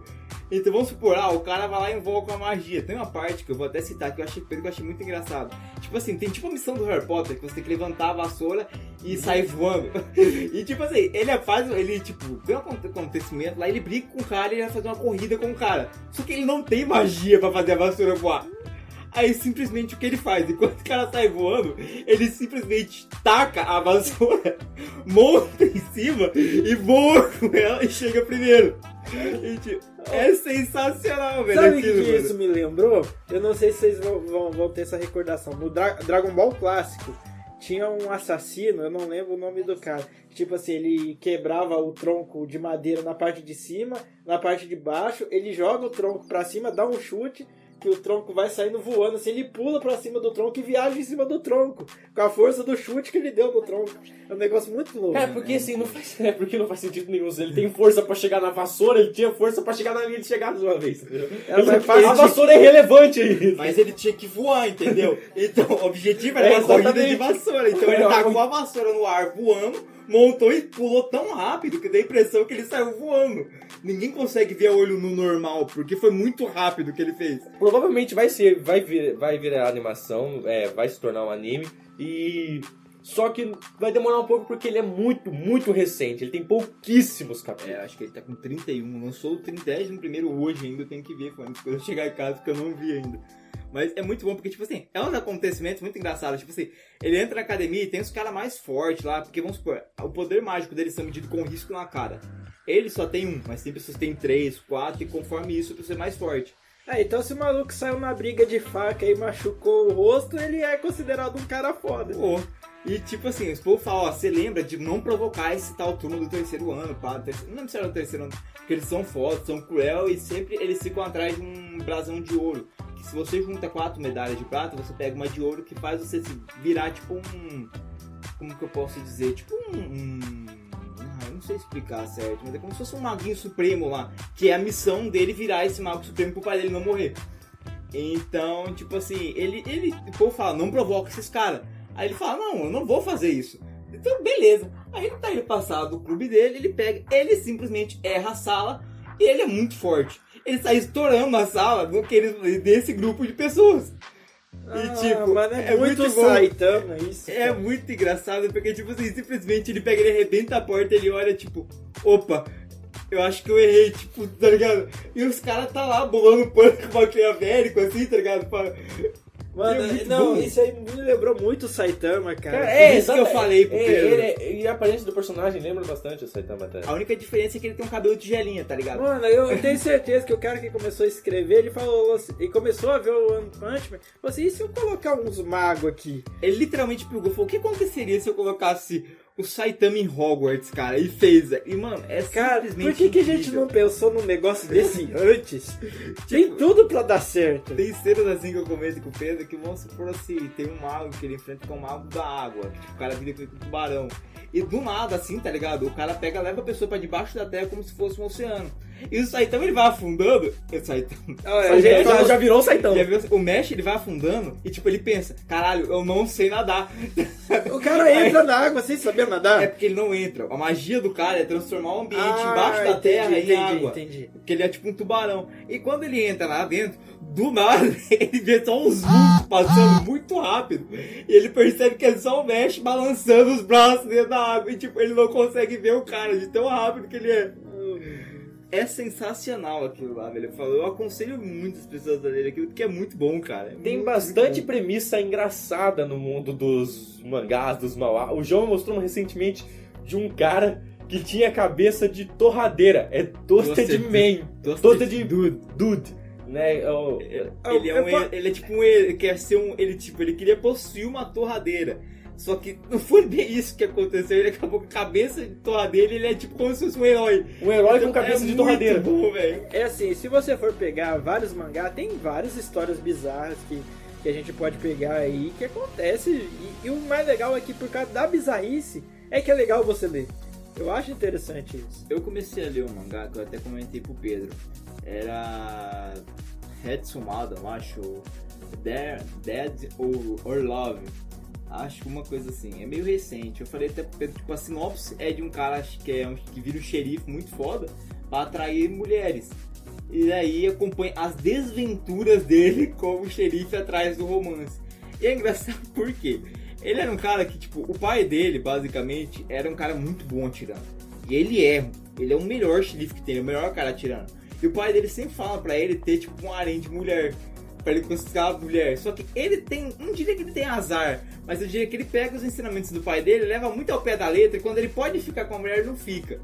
Então vamos supor, ah, o cara vai lá e invoca a magia. Tem uma parte que eu vou até citar que eu achei, que eu achei muito engraçado. Tipo assim, tem tipo a missão do Harry Potter, que você tem que levantar a vassoura e sair voando. e tipo assim, ele faz, ele tipo, tem um aconte- acontecimento lá, ele briga com o cara e ele vai fazer uma corrida com o cara. Só que ele não tem magia pra fazer a vassoura voar. Aí simplesmente o que ele faz? Enquanto o cara sai voando, ele simplesmente taca a vassoura, monta em cima e voa com ela e chega primeiro. E, tipo, é sensacional, velho. Sabe o que mano. isso me lembrou? Eu não sei se vocês vão, vão- vão ter essa recordação. No Dra- Dragon Ball clássico, tinha um assassino, eu não lembro o nome do cara. Tipo assim, ele quebrava o tronco de madeira na parte de cima, na parte de baixo, ele joga o tronco pra cima, dá um chute, que o tronco vai saindo voando, assim, ele pula pra cima do tronco e viaja em cima do tronco, com a força do chute que ele deu no tronco. É um negócio muito louco. É, porque assim, não faz, é porque não faz sentido nenhum. Ele tem força pra chegar na vassoura, ele tinha força pra chegar na linha de chegada de uma vez. entendeu? Era mais fácil a vassoura é relevante aí. Mas ele tinha que voar, entendeu? Então, o objetivo era É, uma corrida de vassoura. Então ele Melhor. tacou a vassoura no ar voando, montou e pulou tão rápido que deu a impressão que ele saiu voando. Ninguém consegue ver a olho no normal, porque foi muito rápido o que ele fez. Provavelmente vai ser, vai vir, vai virar animação, é, vai se tornar um anime e só que vai demorar um pouco porque ele é muito, muito recente. Ele tem pouquíssimos capítulos. É, acho que ele tá com 31. Lançou o 30 no primeiro hoje ainda, eu tenho que ver quando quando eu chegar em casa, porque eu não vi ainda. Mas é muito bom, porque, tipo assim, é uns acontecimentos muito engraçados. Tipo assim, ele entra na academia e tem os caras mais fortes lá, porque vamos supor, o poder mágico deles são medido com risco na cara. Ele só tem um, mas tem pessoas que têm três, quatro, e conforme isso, pra ser mais forte. É, então se o maluco saiu na briga de faca e machucou o rosto, ele é considerado um cara foda. Pô. E tipo assim, os povos falam, ó, você lembra de não provocar esse tal turno do terceiro ano, pá, do terceiro, não lembro se era do terceiro ano, porque eles são fodas, são cruel e sempre eles ficam atrás de um brasão de ouro. Que se você junta quatro medalhas de prata, você pega uma de ouro que faz você se virar tipo um. Como que eu posso dizer? Tipo um. um ah, não sei explicar certo, mas é como se fosse um maguinho supremo lá, que é a missão dele virar esse mago supremo pro pai dele não morrer. Então, tipo assim, ele, ele, o povo fala, não provoca esses caras. Aí ele fala, não, eu não vou fazer isso. Então, beleza. Aí ele tá indo passar do clube dele, ele pega, ele simplesmente erra a sala E ele é muito forte. Ele sai estourando a sala daqueles, desse grupo de pessoas. Ah, E, tipo, é, é muito, muito. Saitama isso. É muito engraçado, porque, tipo assim, simplesmente ele pega, ele arrebenta a porta, ele olha, tipo, opa, eu acho que eu errei, tipo, tá ligado? E os caras tá lá bolando pano com maquiavélico, assim, tá ligado? Pra- Mano, É não, bom. isso aí me lembrou muito o Saitama, cara. Cara, é isso que eu falei pro é, Pedro. ele é- E a aparência do personagem lembra bastante o Saitama até. A única diferença é que ele tem um cabelo tigelinha, tá ligado? Mano, eu tenho certeza que o cara que começou a escrever, ele falou assim, e começou a ver o One Punch Man, falou assim, e se eu colocar uns magos aqui? Ele literalmente pegou e falou: o que aconteceria se eu colocasse o Saitama em Hogwarts, cara? E fez. E, mano, é Cara, simplesmente. por que, que a gente não pensou num negócio desse antes? Tem tudo pra dar certo. Tem cenas assim que eu comento com o Pedro que vamos supor assim, tem um mago que ele enfrenta com o mago da água, que tipo, o cara vira com um tubarão. E do nada, assim, tá ligado? O cara pega, leva a pessoa pra debaixo da terra como se fosse um oceano. E o Saitama ele vai afundando. O Saitama. Ah, A a gente já, já virou o Saitama. Já assim? O Mesh ele vai afundando e tipo, ele pensa, caralho, eu não sei nadar. O cara entra na água sem saber nadar. É porque ele não entra. A magia do cara é transformar o ambiente Ah, embaixo da entendi, terra em entendi, água. entendi. Porque ele é tipo um tubarão. E quando ele entra lá dentro, do nada, ele vê só uns vultos passando muito rápido. E ele percebe que é só o Mesh balançando os braços dentro da água. E tipo, ele não consegue ver o cara de tão rápido que ele é. É sensacional aquilo lá, velho. Eu, aconselho muito as pessoas a lerem aquilo, porque é muito bom, cara. É Tem muito, bastante muito premissa engraçada no mundo dos mangás, dos mauá. O João mostrou recentemente de um cara que tinha cabeça de torradeira. É Toasted Toasted Man. Toasted Dude. Dude. Né? É o- Ele é, um, Eu- eu- ele é tipo um. Ele quer ser um. Ele, tipo, ele queria possuir uma torradeira. Só que não foi bem isso que aconteceu. Ele acabou com a cabeça de torradeira e ele é tipo como se fosse um herói. Um herói com Então, cabeça é de torradeira. Muito bom, velho. É assim, se você for pegar vários mangá, tem várias histórias bizarras que, que a gente pode pegar aí que acontece. E, e o mais legal é que por causa da bizarrice é que é legal você ler. Eu acho interessante isso. Eu comecei a ler um mangá que eu até comentei pro Pedro. Era. Headsumada, eu acho. Dead, Dead or, or Love. Acho uma coisa assim. É meio recente. Eu falei até Pedro, tipo, a sinopse é de um cara que, é um, que vira um xerife muito foda pra atrair mulheres. E daí acompanha as desventuras dele como xerife atrás do romance. E é engraçado porque ele era um cara que, tipo, o pai dele, basicamente, era um cara muito bom atirando. E ele é, ele é o melhor xerife que tem, o melhor cara atirando. E o pai dele sempre fala pra ele ter, tipo, um harém de mulher. Pra ele conquistar a mulher. Só que ele tem, não diria que ele tem azar, mas eu diria que ele pega os ensinamentos do pai dele, leva muito ao pé da letra, e quando ele pode ficar com a mulher, ele não fica.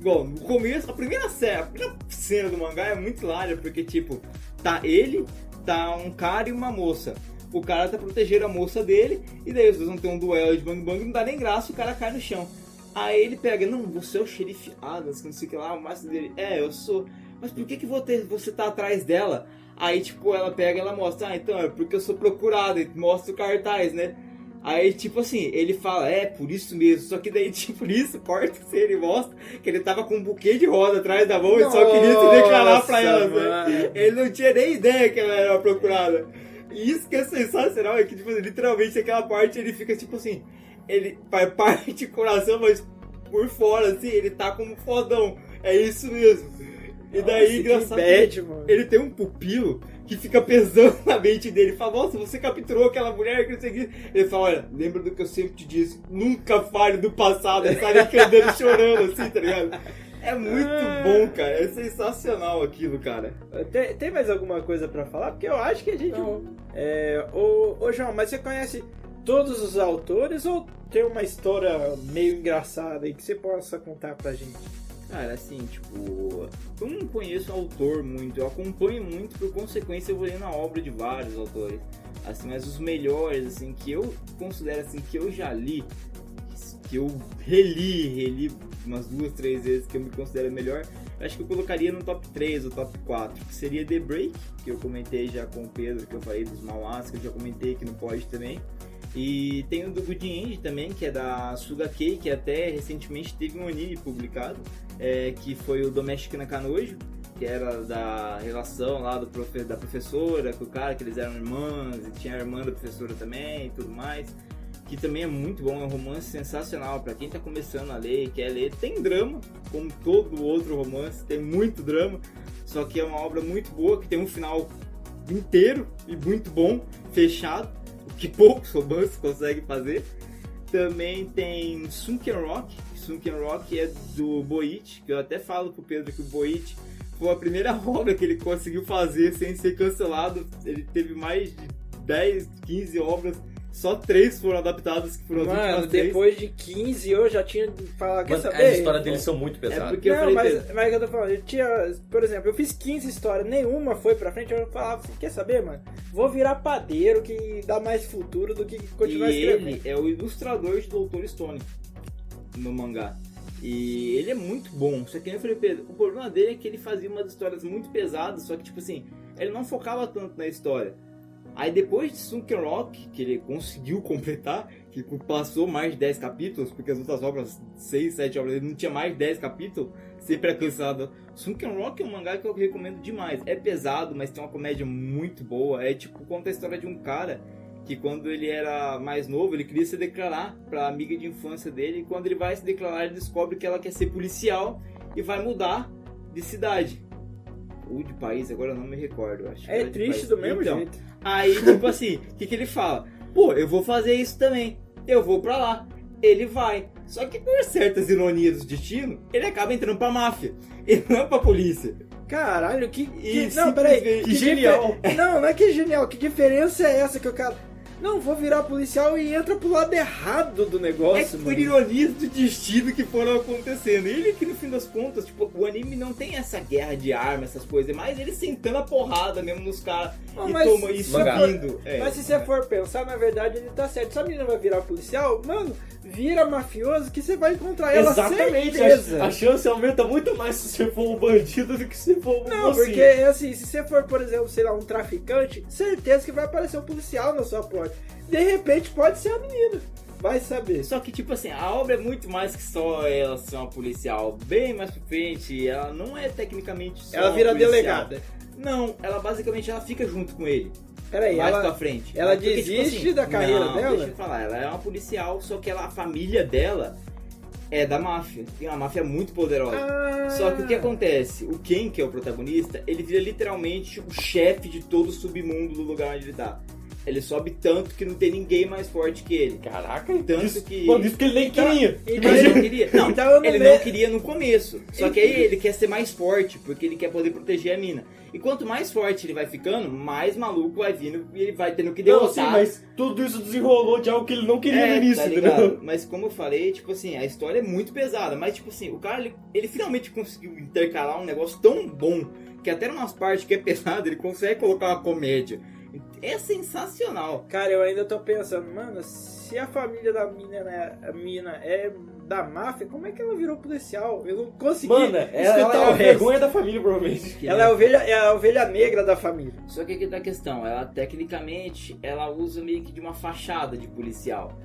Igual, no começo, a primeira cena, a primeira cena do mangá é muito hilária, porque, tipo, tá ele, tá um cara e uma moça. O cara tá protegendo a moça dele, e daí os dois vão ter um duelo de bang bang, não dá nem graça, o cara cai no chão. Aí ele pega, não, você é o xerife Adams, não sei o que lá, o máximo dele, é, eu sou. Mas por que, que você, você tá atrás dela? Aí, tipo, ela pega e ela mostra, ah, então é porque eu sou procurado, e mostra o cartaz, né? Aí, tipo assim, ele fala, é, por isso mesmo. Só que daí, tipo, isso, corta assim, ele mostra que ele tava com um buquê de roda atrás da mão e só queria se declarar pra Nossa, ela, né? Ele não tinha nem ideia que ela era procurada. E isso que é sensacional, é que, tipo, literalmente aquela parte ele fica, tipo assim, ele parte de coração, mas por fora, assim, ele tá como fodão. É isso mesmo. E daí, engraçado. bad. Ele tem um pupilo que fica pesando na mente dele. Fala, nossa, você capturou aquela mulher que não sei o que. Ele fala, olha, lembra do que eu sempre te disse, nunca fale do passado. Ele sai daqui andando chorando assim, tá ligado? É muito Ah. bom, cara. É sensacional aquilo, cara. Tem, tem mais alguma coisa pra falar? Porque eu acho que a gente. É, ô, ô João, mas você conhece todos os autores ou tem uma história meio engraçada aí que você possa contar pra gente? Cara, assim, tipo, eu não conheço autor muito, eu acompanho muito, por consequência eu vou lendo a obra de vários autores. Assim, mas os melhores, assim, que eu considero assim, que eu já li, que eu reli, reli umas duas, três vezes, que eu me considero melhor, acho que eu colocaria no top 3 ou top 4, que seria The Break, que eu comentei já com o Pedro, que eu falei dos Mauás, que eu já comentei aqui no pod também. E tem o do Good End também, que é da Suga Kei, que até recentemente teve um anime publicado, é, que foi o Domestic Nakanojo, que era da relação lá do profe, da professora com o cara, que eles eram irmãs, e tinha a irmã da professora também e tudo mais. que também é muito bom, é um romance sensacional para quem tá começando a ler e quer ler. Tem drama, como todo outro romance, tem muito drama, só que é uma obra muito boa, que tem um final inteiro e muito bom, fechado, o que poucos romances conseguem fazer. Também tem Sunken Rock, Sunken Rock é do Boit, que eu até falo pro Pedro que o Boit foi a primeira obra que ele conseguiu fazer sem ser cancelado. Ele teve mais de 10, 15 obras só três foram adaptadas que foram Mano, depois de 15 eu já tinha falado, quer Mano, saber? As histórias deles são muito pesadas. É porque eu não, falei, mas, mas é que eu tô falando, eu tinha, por exemplo, eu fiz 15 histórias, nenhuma foi pra frente, eu falava assim, quer saber, mano? Vou virar padeiro que dá mais futuro do que continuar e escrevendo. ele é o ilustrador de Doutor Stone no mangá. E ele é muito bom. Só que eu falei, Pedro, o problema dele é que ele fazia umas histórias muito pesadas, só que tipo assim, ele não focava tanto na história. Aí depois de Sunken Rock, que ele conseguiu completar, que passou mais de 10 capítulos, porque as outras obras, 6, 7 obras, ele não tinha mais de 10 capítulos, sempre é cansado. Sunken Rock é um mangá que eu recomendo demais. É pesado, mas tem uma comédia muito boa. É tipo, conta a história de um cara que quando ele era mais novo, ele queria se declarar para amiga de infância dele, e quando ele vai se declarar, ele descobre que ela quer ser policial e vai mudar de cidade. Ou de país, agora eu não me recordo. Acho que É triste do mesmo Então, jeito. Aí, tipo assim, o que, que ele fala? Pô, eu vou fazer isso também. Eu vou pra lá. Ele vai. Só que por certas ironias do destino, ele acaba entrando pra máfia. Ele não pra polícia. Caralho, que. que E não, peraí. Que que genial. difer- Não, não é que genial. Que diferença é essa que o cara. Não, vou virar policial e entra pro lado errado do É negócio, por mano. ironias do destino que foram acontecendo. Ele que no fim das contas, tipo, o anime não tem essa guerra de armas, essas coisas, é mais ele sentando a porrada mesmo nos caras Não, e, mas toma, e for- subindo. É, Mas se você for pensar, na verdade ele tá certo. Se a menina vai virar policial, mano, vira mafioso que você vai encontrar ela Exatamente, certeza. a, a chance aumenta muito mais se você for um bandido do que se for um Não, mocinho. porque assim, se você for, por exemplo, sei lá, um traficante, certeza que vai aparecer um policial na sua porta. De repente pode ser a menina. Vai saber. Só que, tipo assim, a obra é muito mais que só ela ser uma policial. Bem mais pra frente, ela não é tecnicamente só Ela vira policial. delegada. Não, ela basicamente ela fica junto com ele. Peraí, mais ela, pra frente. ela Porque, desiste da carreira não, dela? Deixa eu falar, ela é uma policial, só que ela, a família dela é da máfia. Tem uma máfia muito poderosa. Ah, Só que o que acontece? O Ken, que é o protagonista, ele vira literalmente o chefe de todo o submundo do lugar onde ele tá. Ele sobe tanto que não tem ninguém mais forte que ele. Caraca, Tanto isso, que- Mano, isso que ele nem Então- queria. Ele ele- não queria. Não, Então ele le- não queria no começo. Só que aí ele quer ser mais forte, porque ele quer poder proteger a mina. E quanto mais forte ele vai ficando, mais maluco vai vindo e ele vai tendo que Não, derrotar. sim, mas tudo isso desenrolou de algo que ele não queria É, no início, tá? Mas como eu falei, tipo assim, a história é muito pesada. Mas, tipo assim, o cara, ele, ele finalmente conseguiu intercalar um negócio tão bom que até numas partes que é pesado, ele consegue colocar uma comédia. É sensacional. Cara, eu ainda tô pensando, mano, se a família da mina, né, a mina é da máfia, como é que ela virou policial? Eu não consegui Mano, ela, ela é a vergonha da família, provavelmente. Ela é a ovelha, é a ovelha negra da família. Só que aqui tá a questão, ela tecnicamente, ela usa meio que de uma fachada de policial.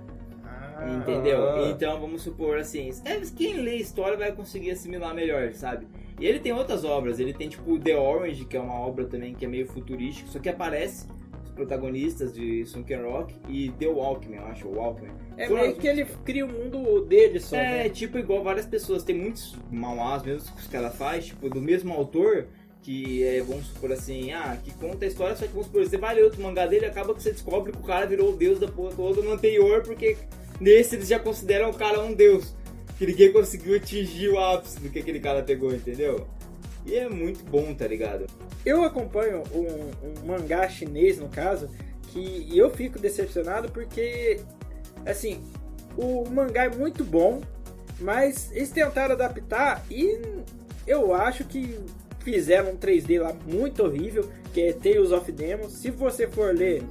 Entendeu? Ah. Então vamos supor assim, é, quem lê história vai conseguir assimilar melhor, sabe? E ele tem outras obras, ele tem tipo The Orange, que é uma obra também que é meio futurística, só que aparece os protagonistas de Sunken Rock e The Walkman, eu acho, o Walkman. É Foram meio as- que ele cria o mundo dele só. É, né? tipo igual várias pessoas, tem muitos mauás mesmo que ela faz, tipo, do mesmo autor, que é, vamos supor assim, ah, que conta a história, só que vamos supor, você vai ler outro mangá dele, acaba que você descobre que o cara virou o deus da porra toda no anterior, porque nesse eles já consideram o cara um deus. Que ninguém conseguiu atingir o ápice do que aquele cara pegou, entendeu? E é muito bom, tá ligado? Eu acompanho um, um mangá chinês, no caso, que eu fico decepcionado porque, assim, o mangá é muito bom, mas eles tentaram adaptar e eu acho que fizeram um 3D lá muito horrível, que é Tales of Demons. Se você for ler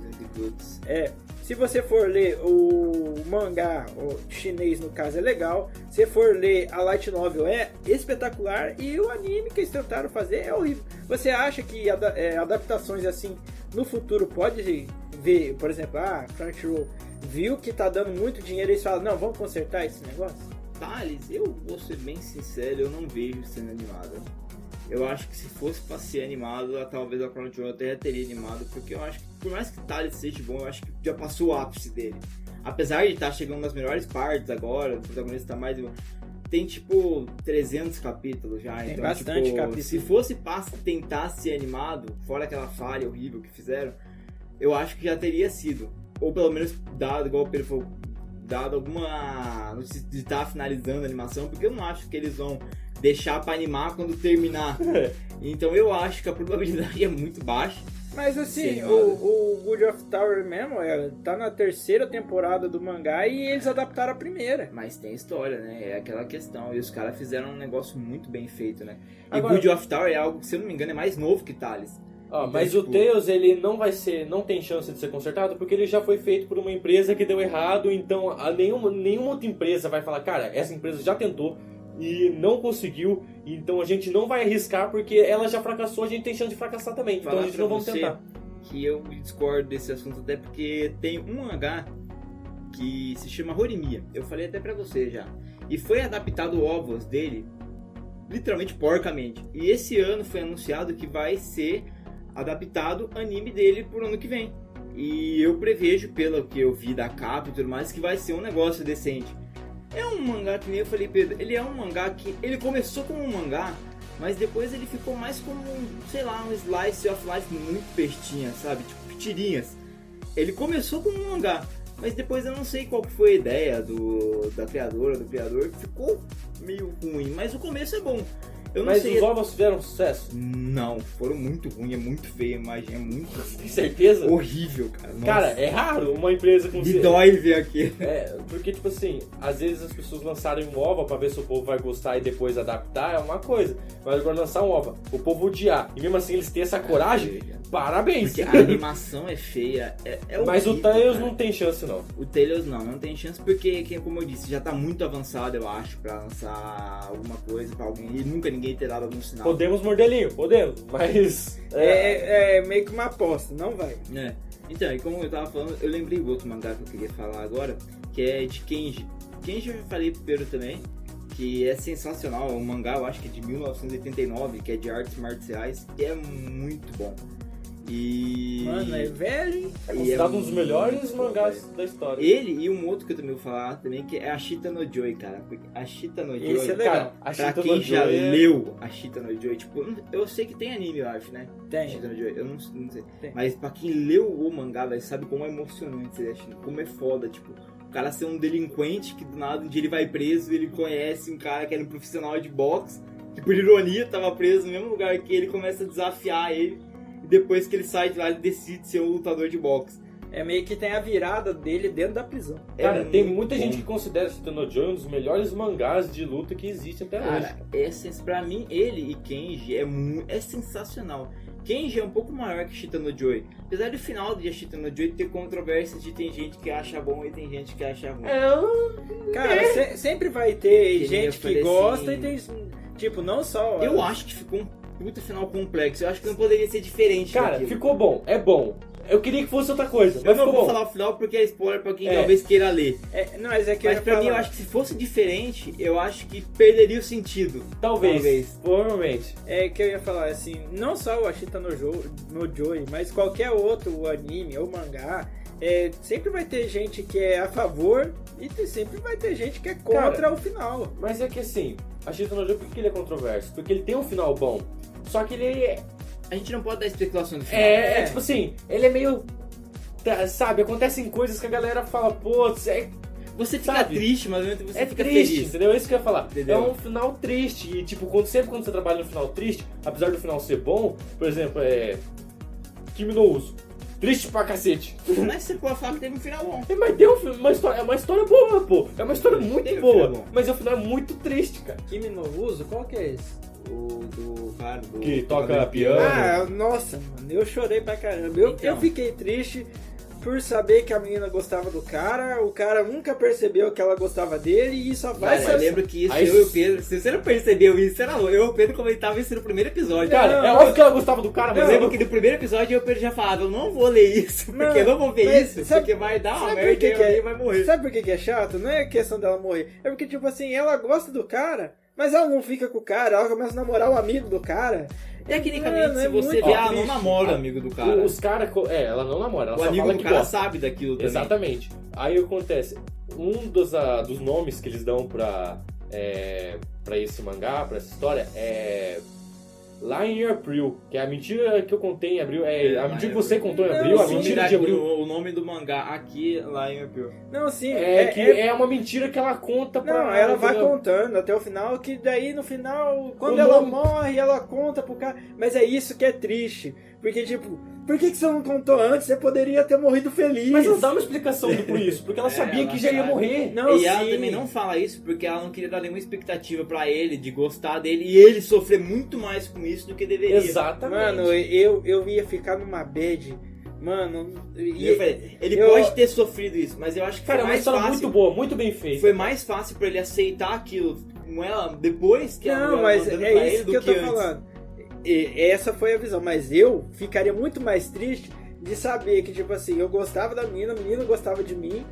É, se você for ler o mangá o chinês, no caso, é legal. Se for ler a light novel, é espetacular. E o anime que eles tentaram fazer é horrível. Você acha que é, adaptações assim no futuro pode ver, por exemplo, ah, Crunchyroll viu que tá dando muito dinheiro e eles falam, não, vamos consertar esse negócio? Thales, eu vou ser bem sincero, eu não vejo sendo animada. Eu acho que se fosse pra ser animado, talvez a Crunchyroll até teria animado, porque eu acho que, por mais que Thales seja bom, eu acho que já passou o ápice dele. apesar de estar chegando nas melhores partes agora, o protagonista tá mais. Tem tipo 300 capítulos já. Tem então, bastante tipo, capítulo. Se fosse pra tentar ser animado, fora aquela falha horrível que fizeram, eu acho que já teria sido. Ou pelo menos dado, igual o Pedro falou, dado alguma de estar finalizando a animação, porque eu não acho que eles vão deixar pra animar quando terminar. então eu acho que a probabilidade é muito baixa. Mas assim, Sim, o, o Good of Tower mesmo é, tá na terceira temporada do mangá e eles adaptaram a primeira. Mas tem história, né? É aquela questão. E os caras fizeram um negócio muito bem feito, né? E Agora- Good of Tower é algo que, se eu não me engano, é mais novo que Thales. Ó, Então, mas tipo- o Tails, ele não vai ser, não tem chance de ser consertado porque ele já foi feito por uma empresa que deu errado, então a nenhuma, nenhuma outra empresa vai falar, cara, essa empresa já tentou e não conseguiu, então a gente não vai arriscar porque ela já fracassou, a gente tem chance de fracassar também, então Falar a gente não vamos tentar. Que eu discordo desse assunto até porque tem um H que se chama Horimiya. Eu falei até pra você já. E foi adaptado ovos dele literalmente porcamente. E esse ano foi anunciado que vai ser adaptado anime dele pro ano que vem. E eu prevejo, pelo que eu vi da capa e tudo mais, que vai ser um negócio decente. É um mangá que nem eu falei, Pedro, ele é um mangá que. Ele começou como um mangá, mas depois ele ficou mais como, um, sei lá, um slice of life muito pestinha, sabe? Tipo, tirinhas. Ele começou como um mangá, mas depois eu não sei qual foi a ideia do, da criadora, do criador, ficou meio ruim, mas o começo é bom. Eu não Mas sei. os ovos fizeram sucesso, Não, foram muito ruins, é muito feio a imagem, é muito tem certeza? horrível, cara. Nossa. Cara, é raro uma empresa com me dói ver aqui. É, porque, tipo assim, às vezes as pessoas lançarem um OVA pra ver se o povo vai gostar e depois adaptar é uma coisa. Mas agora lançar um OVA, o povo odiar, e mesmo assim eles têm essa coragem, parabéns! Porque a animação é feia, é, é Mas o horrível, Tails cara. não tem chance, não. O Tails não, não tem chance porque, que, como eu disse, já tá muito avançado, eu acho, pra lançar alguma coisa pra alguém. E nunca ninguém ter dado algum sinal. Podemos mordelinho, podemos, mas. É, é- é meio que uma aposta, não vai. É. Então, e como eu tava falando, eu lembrei do outro mangá que eu queria falar agora, que é de Kenji. Kenji eu já falei pro Pedro também, que é sensacional, é um mangá, eu acho que é de 1989, que é de artes marciais, e é muito bom. E... Mano, é velho, hein? É e considerado um dos melhores mangás velho. da história. Ele e um outro que eu também vou falar também, que é a Shita no Joy, cara. Porque a Shita no Joy... Esse é legal. Cara, Pra quem já é- leu a Shita no Joy, tipo, eu sei que tem anime, eu acho, né? Tem. Shita no Joy, eu não, não sei. Tem. Mas pra quem leu o mangá, velho, sabe como é emocionante, acha? como é foda, tipo, o cara ser um delinquente que do nada um dia ele vai preso e ele conhece um cara que era um profissional de boxe, que por ironia tava preso no mesmo lugar que ele, começa a desafiar ele, e depois que ele sai de lá, ele decide ser um lutador de boxe. É meio que tem a virada dele dentro da prisão. Cara, É tem muita bom. gente que considera Shita no Joy um dos melhores mangás de luta que existe até hoje. Cara, é, sens- pra mim, ele e Kenji é, mu- é sensacional. Kenji é um pouco maior que Shita no Joy. Apesar do final de Shita no Joy ter controvérsias de tem gente que acha bom e tem gente que acha ruim. É, eu- Cara, se- sempre vai ter Que gente que gosta assim- e tem. Tipo, não só. Eu acho que ficou um puta final complexo. Eu acho que não poderia ser diferente. Cara, daquilo. ficou bom, é bom. Eu queria que fosse outra coisa, Eu mas não ficou vou bom. falar o final porque é spoiler pra quem É. talvez queira ler. É, não, mas é que Mas eu pra mim, eu falar. acho que se fosse diferente, eu acho que perderia o sentido. Talvez, Talvez. provavelmente. É que eu ia falar assim, não só o Ashita no, jo no Joy, mas qualquer outro anime ou mangá, é, sempre vai ter gente que é a favor e sempre vai ter gente que é contra Cara, o final. Mas é que assim, a Shita no Joy, por que ele é controverso? Porque ele tem um final bom. Só que ele é, A gente não pode dar especulação do final. é, é tipo assim, ele é meio. tá, Sabe, acontecem coisas que a galera fala, pô, é, Você fica Sabe? triste, mas ao mesmo tempo você é fica triste, feliz. entendeu? É isso que eu ia falar. Entendeu? É um final triste. E tipo, quando, sempre quando você trabalha no final triste, apesar do final ser bom, por exemplo, é. Kimi no uso. Triste pra cacete. Mas você pode falar que teve um final bom. É, Mas deu um filme- uma história, é uma história boa, pô. É uma história muito Teve um boa. final bom. Mas o final é muito triste, cara. Kimi no Uso, qual que é esse? O do cara do. Que toca piano. Ah, nossa, mano, eu chorei pra caramba. Eu, Então. eu fiquei triste por saber que a menina gostava do cara, o cara nunca percebeu que ela gostava dele e só vai Mas eu lembro que isso, Aí- eu e o Pedro, se você não percebeu isso, era louco. Eu e o Pedro comentava isso no primeiro episódio. Cara, Não, é óbvio que ela gostava do cara, eu mas lembro eu que no primeiro episódio eu e o Pedro já falava, eu não vou ler isso, porque Não, eu não vou ver isso, sabe- porque vai dar uma sabe por merda que e que é? vai morrer. Sabe por que, que é chato? Não é questão dela morrer. É porque, tipo assim, ela gosta do cara, mas ela não fica com o cara, ela começa a namorar o amigo do cara. Tecnicamente, Mano, se é você muito vê, ela não namora o amigo do cara. Os caras. É, ela não namora, ela O só amigo fala do que cara gosta. sabe daquilo também. Exatamente. Aí acontece, um dos, ah, dos nomes que eles dão pra, é, pra esse mangá, pra essa história, é Lá em April, que é a mentira que eu contei em abril, é, a mentira que você contou em Não, abril, a mentira o, de abril. o nome do mangá aqui lá em April. Não, sim, É, é, que é- é uma mentira que ela conta pra. Não, ela vai entendeu? contando até o final, que daí no final, quando O ela nome- morre, ela conta pro cara. Mas é isso que é triste. Porque, tipo, por que, que você não contou antes? Você poderia ter morrido feliz. Mas não dá uma explicação do por isso, porque ela É, sabia ela que já ia sabe. morrer. Não, e ela sim. também não fala isso porque ela não queria dar nenhuma expectativa pra ele, de gostar dele, e ele sofrer muito mais com isso do que deveria. Exatamente. Mano, eu, eu ia ficar numa bad. Mano, E eu falei, ele eu- pode ter sofrido isso, mas eu acho que Cara, é foi uma mais história fácil. muito boa, muito bem feita. Foi mais fácil pra ele aceitar aquilo com ela depois que ela Não, mas mandando é isso ele do que eu tô antes. falando. E essa foi a visão, mas eu ficaria muito mais triste de saber que, tipo assim, eu gostava da menina, a menina gostava de mim.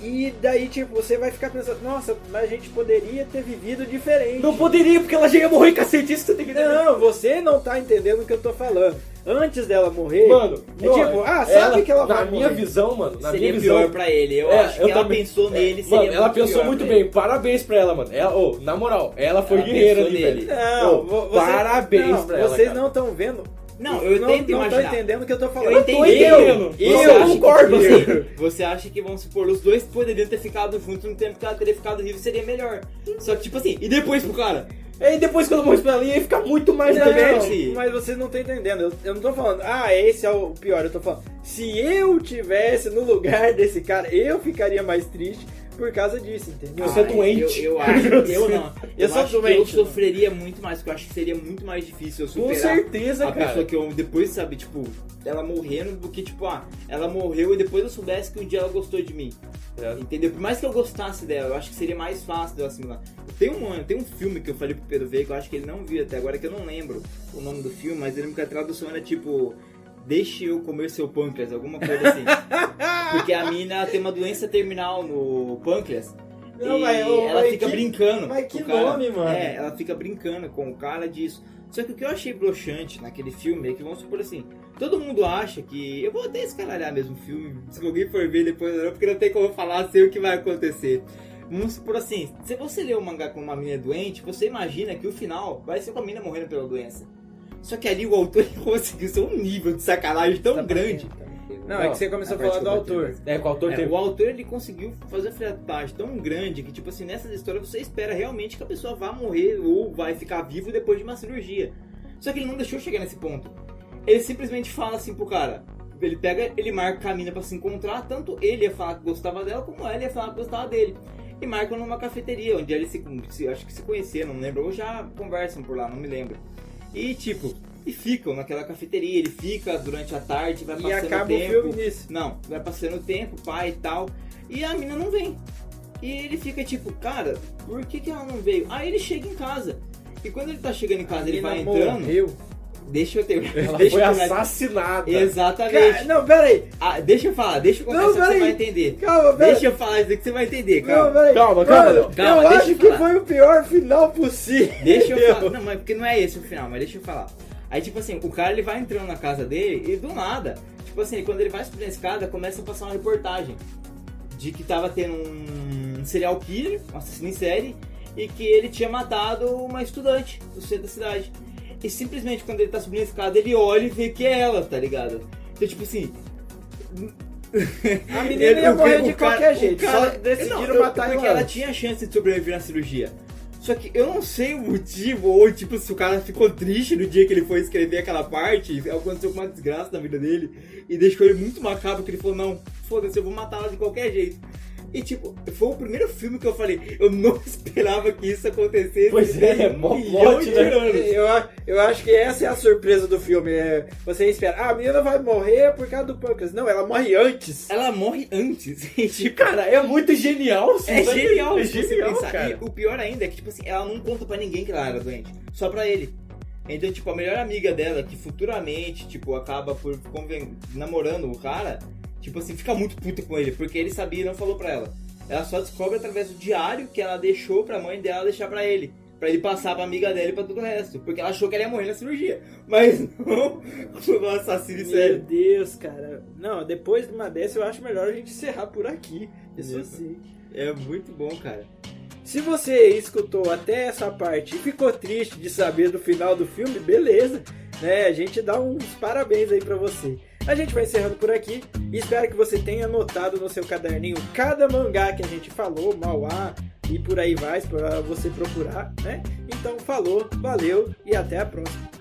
E daí, tipo, você vai ficar pensando, nossa, mas a gente poderia ter vivido diferente. Não poderia, porque ela já ia morrer, cacete, isso você tem que entender. Não, você não tá entendendo o que eu tô falando. Antes dela morrer, Mano, é não, tipo, ah, sabe que ela Na vai minha morrer. visão, mano, na Seria minha pior visão... pra ele. Eu É, acho que eu ela também- pensou nele, seria Mano, ela muito pensou pior muito bem, ele. parabéns pra ela, mano. Ela, ô, na moral, ela foi Ela guerreira ali, nele. velho. Não, vo- você- parabéns não, pra ela, Vocês cara. não estão vendo. Não, eu não, tento não tô entendendo o que eu tô falando. Eu entendi. entendendo. Eu Você acha concordo. que- você, você acha que, vamos supor, os dois poderiam ter ficado juntos no tempo que ela teria ficado vivo, seria melhor. Só que, tipo assim, e depois pro cara? E depois que ela morresse pra ela, ia ficar muito mais Não, sim. mas vocês não estão entendendo. Eu, eu não tô falando, ah, esse é o pior. Eu tô falando, se eu tivesse no lugar desse cara, eu ficaria mais triste por causa disso, entendeu? Você é Ah, doente. Eu, eu acho, eu não. Eu, sou acho que eu doente, né? sofreria muito mais, porque eu acho que seria muito mais difícil eu Com superar certeza, a cara. pessoa que eu depois, sabe, tipo, ela morrendo, do que, tipo, ah, ela morreu e depois eu soubesse que um dia ela gostou de mim. É. Entendeu? Por mais que eu gostasse dela, eu acho que seria mais fácil de eu assimilar. Tem um, tem um filme que eu falei pro Pedro ver, que eu acho que ele não viu até agora, que eu não lembro o nome do filme, mas eu lembro que a tradução era tipo. Deixe eu comer seu pâncreas, alguma coisa assim. Porque a mina tem uma doença terminal no pâncreas. Não, e mas, ela mas fica que- brincando. mas com que cara. nome, mano? É, ela fica brincando com o cara disso. Só que o que eu achei broxante naquele filme é que, vamos supor assim, todo mundo acha que. Eu vou até escalarhar mesmo o filme, se alguém for ver depois, não, porque não tem como falar, sei o que vai acontecer. Vamos supor assim, se você ler o mangá com uma mina doente, você imagina que o final vai ser com a mina morrendo pela doença. Só que ali o autor conseguiu ser um nível de sacanagem tão grande. Não, é que você começou a falar do autor. É, com o autor É, teve. o autor ele conseguiu fazer uma friatagem tão grande que, tipo assim, nessas histórias você espera realmente que a pessoa vá morrer ou vai ficar vivo depois de uma cirurgia. Só que ele não deixou chegar nesse ponto. Ele simplesmente fala assim pro cara. Ele pega, ele marca a mina pra se encontrar, tanto ele ia falar que gostava dela, como ela ia falar que gostava dele. E marcam numa cafeteria, onde eles se, se- acho que se conheceram, não lembro, ou já conversam por lá, não me lembro. E tipo, e ficam naquela cafeteria, ele fica durante a tarde, vai E passando acaba o tempo. o filme nisso. Não, vai passando o tempo, pai e tal. E a mina não vem. E ele fica tipo, cara, por que, que ela não veio? Aí ele chega em casa. E quando ele tá chegando em casa, ele A vai mina entrando. morreu. Deixa eu terminar. Ela deixa foi eu assassinada. Exatamente. Cara, não, peraí. Ah, deixa eu falar, deixa eu contar Não, isso que você vai entender. Calma, peraí. Deixa eu falar isso que você vai entender, Não, calma. peraí. Calma, calma, Mano, calma, eu deixa acho eu que foi o pior final possível. Deixa eu falar. Não, mas porque não é esse o final, mas deixa eu falar. Aí, tipo assim, o cara ele vai entrando na casa dele e do nada, tipo assim, quando ele vai subir na escada, começa a passar uma reportagem de que tava tendo um serial killer, um assassino em série, e que ele tinha matado uma estudante do centro da cidade. E simplesmente quando ele tá subindo a escada, ele olha e vê que é ela, tá ligado? Então, tipo assim. A menina ia o- morrer de cara- qualquer jeito. cara- Só decidiram Não, eu- matar Porque ela. tinha chance de sobreviver na cirurgia. Só que eu não sei o motivo, ou tipo, se o cara ficou triste no dia que ele foi escrever aquela parte, aconteceu uma desgraça na vida dele, e deixou ele muito macabro, que ele falou, não, foda-se, eu vou matar ela de qualquer jeito. E tipo, foi o primeiro filme que eu falei, eu não esperava que isso acontecesse. Pois é, um milhão plot, de né? anos. Eu, eu acho que essa é a surpresa do filme. É, você espera, ah, a menina vai morrer por causa do pâncreas. Não, ela morre antes. Ela morre antes. E, tipo, Cara, é muito genial. É genial, É genial, cara. E o pior ainda é que, tipo assim, ela não conta pra ninguém que ela era doente. Só pra ele. Então, tipo, a melhor amiga dela, que futuramente, tipo, acaba por conven... namorando o cara, tipo assim, fica muito puta com ele, porque ele sabia e não falou pra ela. Ela só descobre através do diário que ela deixou pra mãe dela deixar pra ele. Pra ele passar pra amiga dela e pra todo o resto. Porque ela achou que ela ia morrer na cirurgia. Mas não o assassino Meu sério. Deus, cara. Não, depois de uma dessa eu acho melhor a gente encerrar por aqui. Isso Isso. sim. É muito bom, cara. Se você escutou até essa parte e ficou triste de saber do final do filme, beleza, né? A gente dá uns parabéns aí pra você. A gente vai encerrando por aqui espero que você tenha anotado no seu caderninho cada mangá que a gente falou, Mauá e por aí vai, para você procurar, né? Então falou, valeu e até a próxima.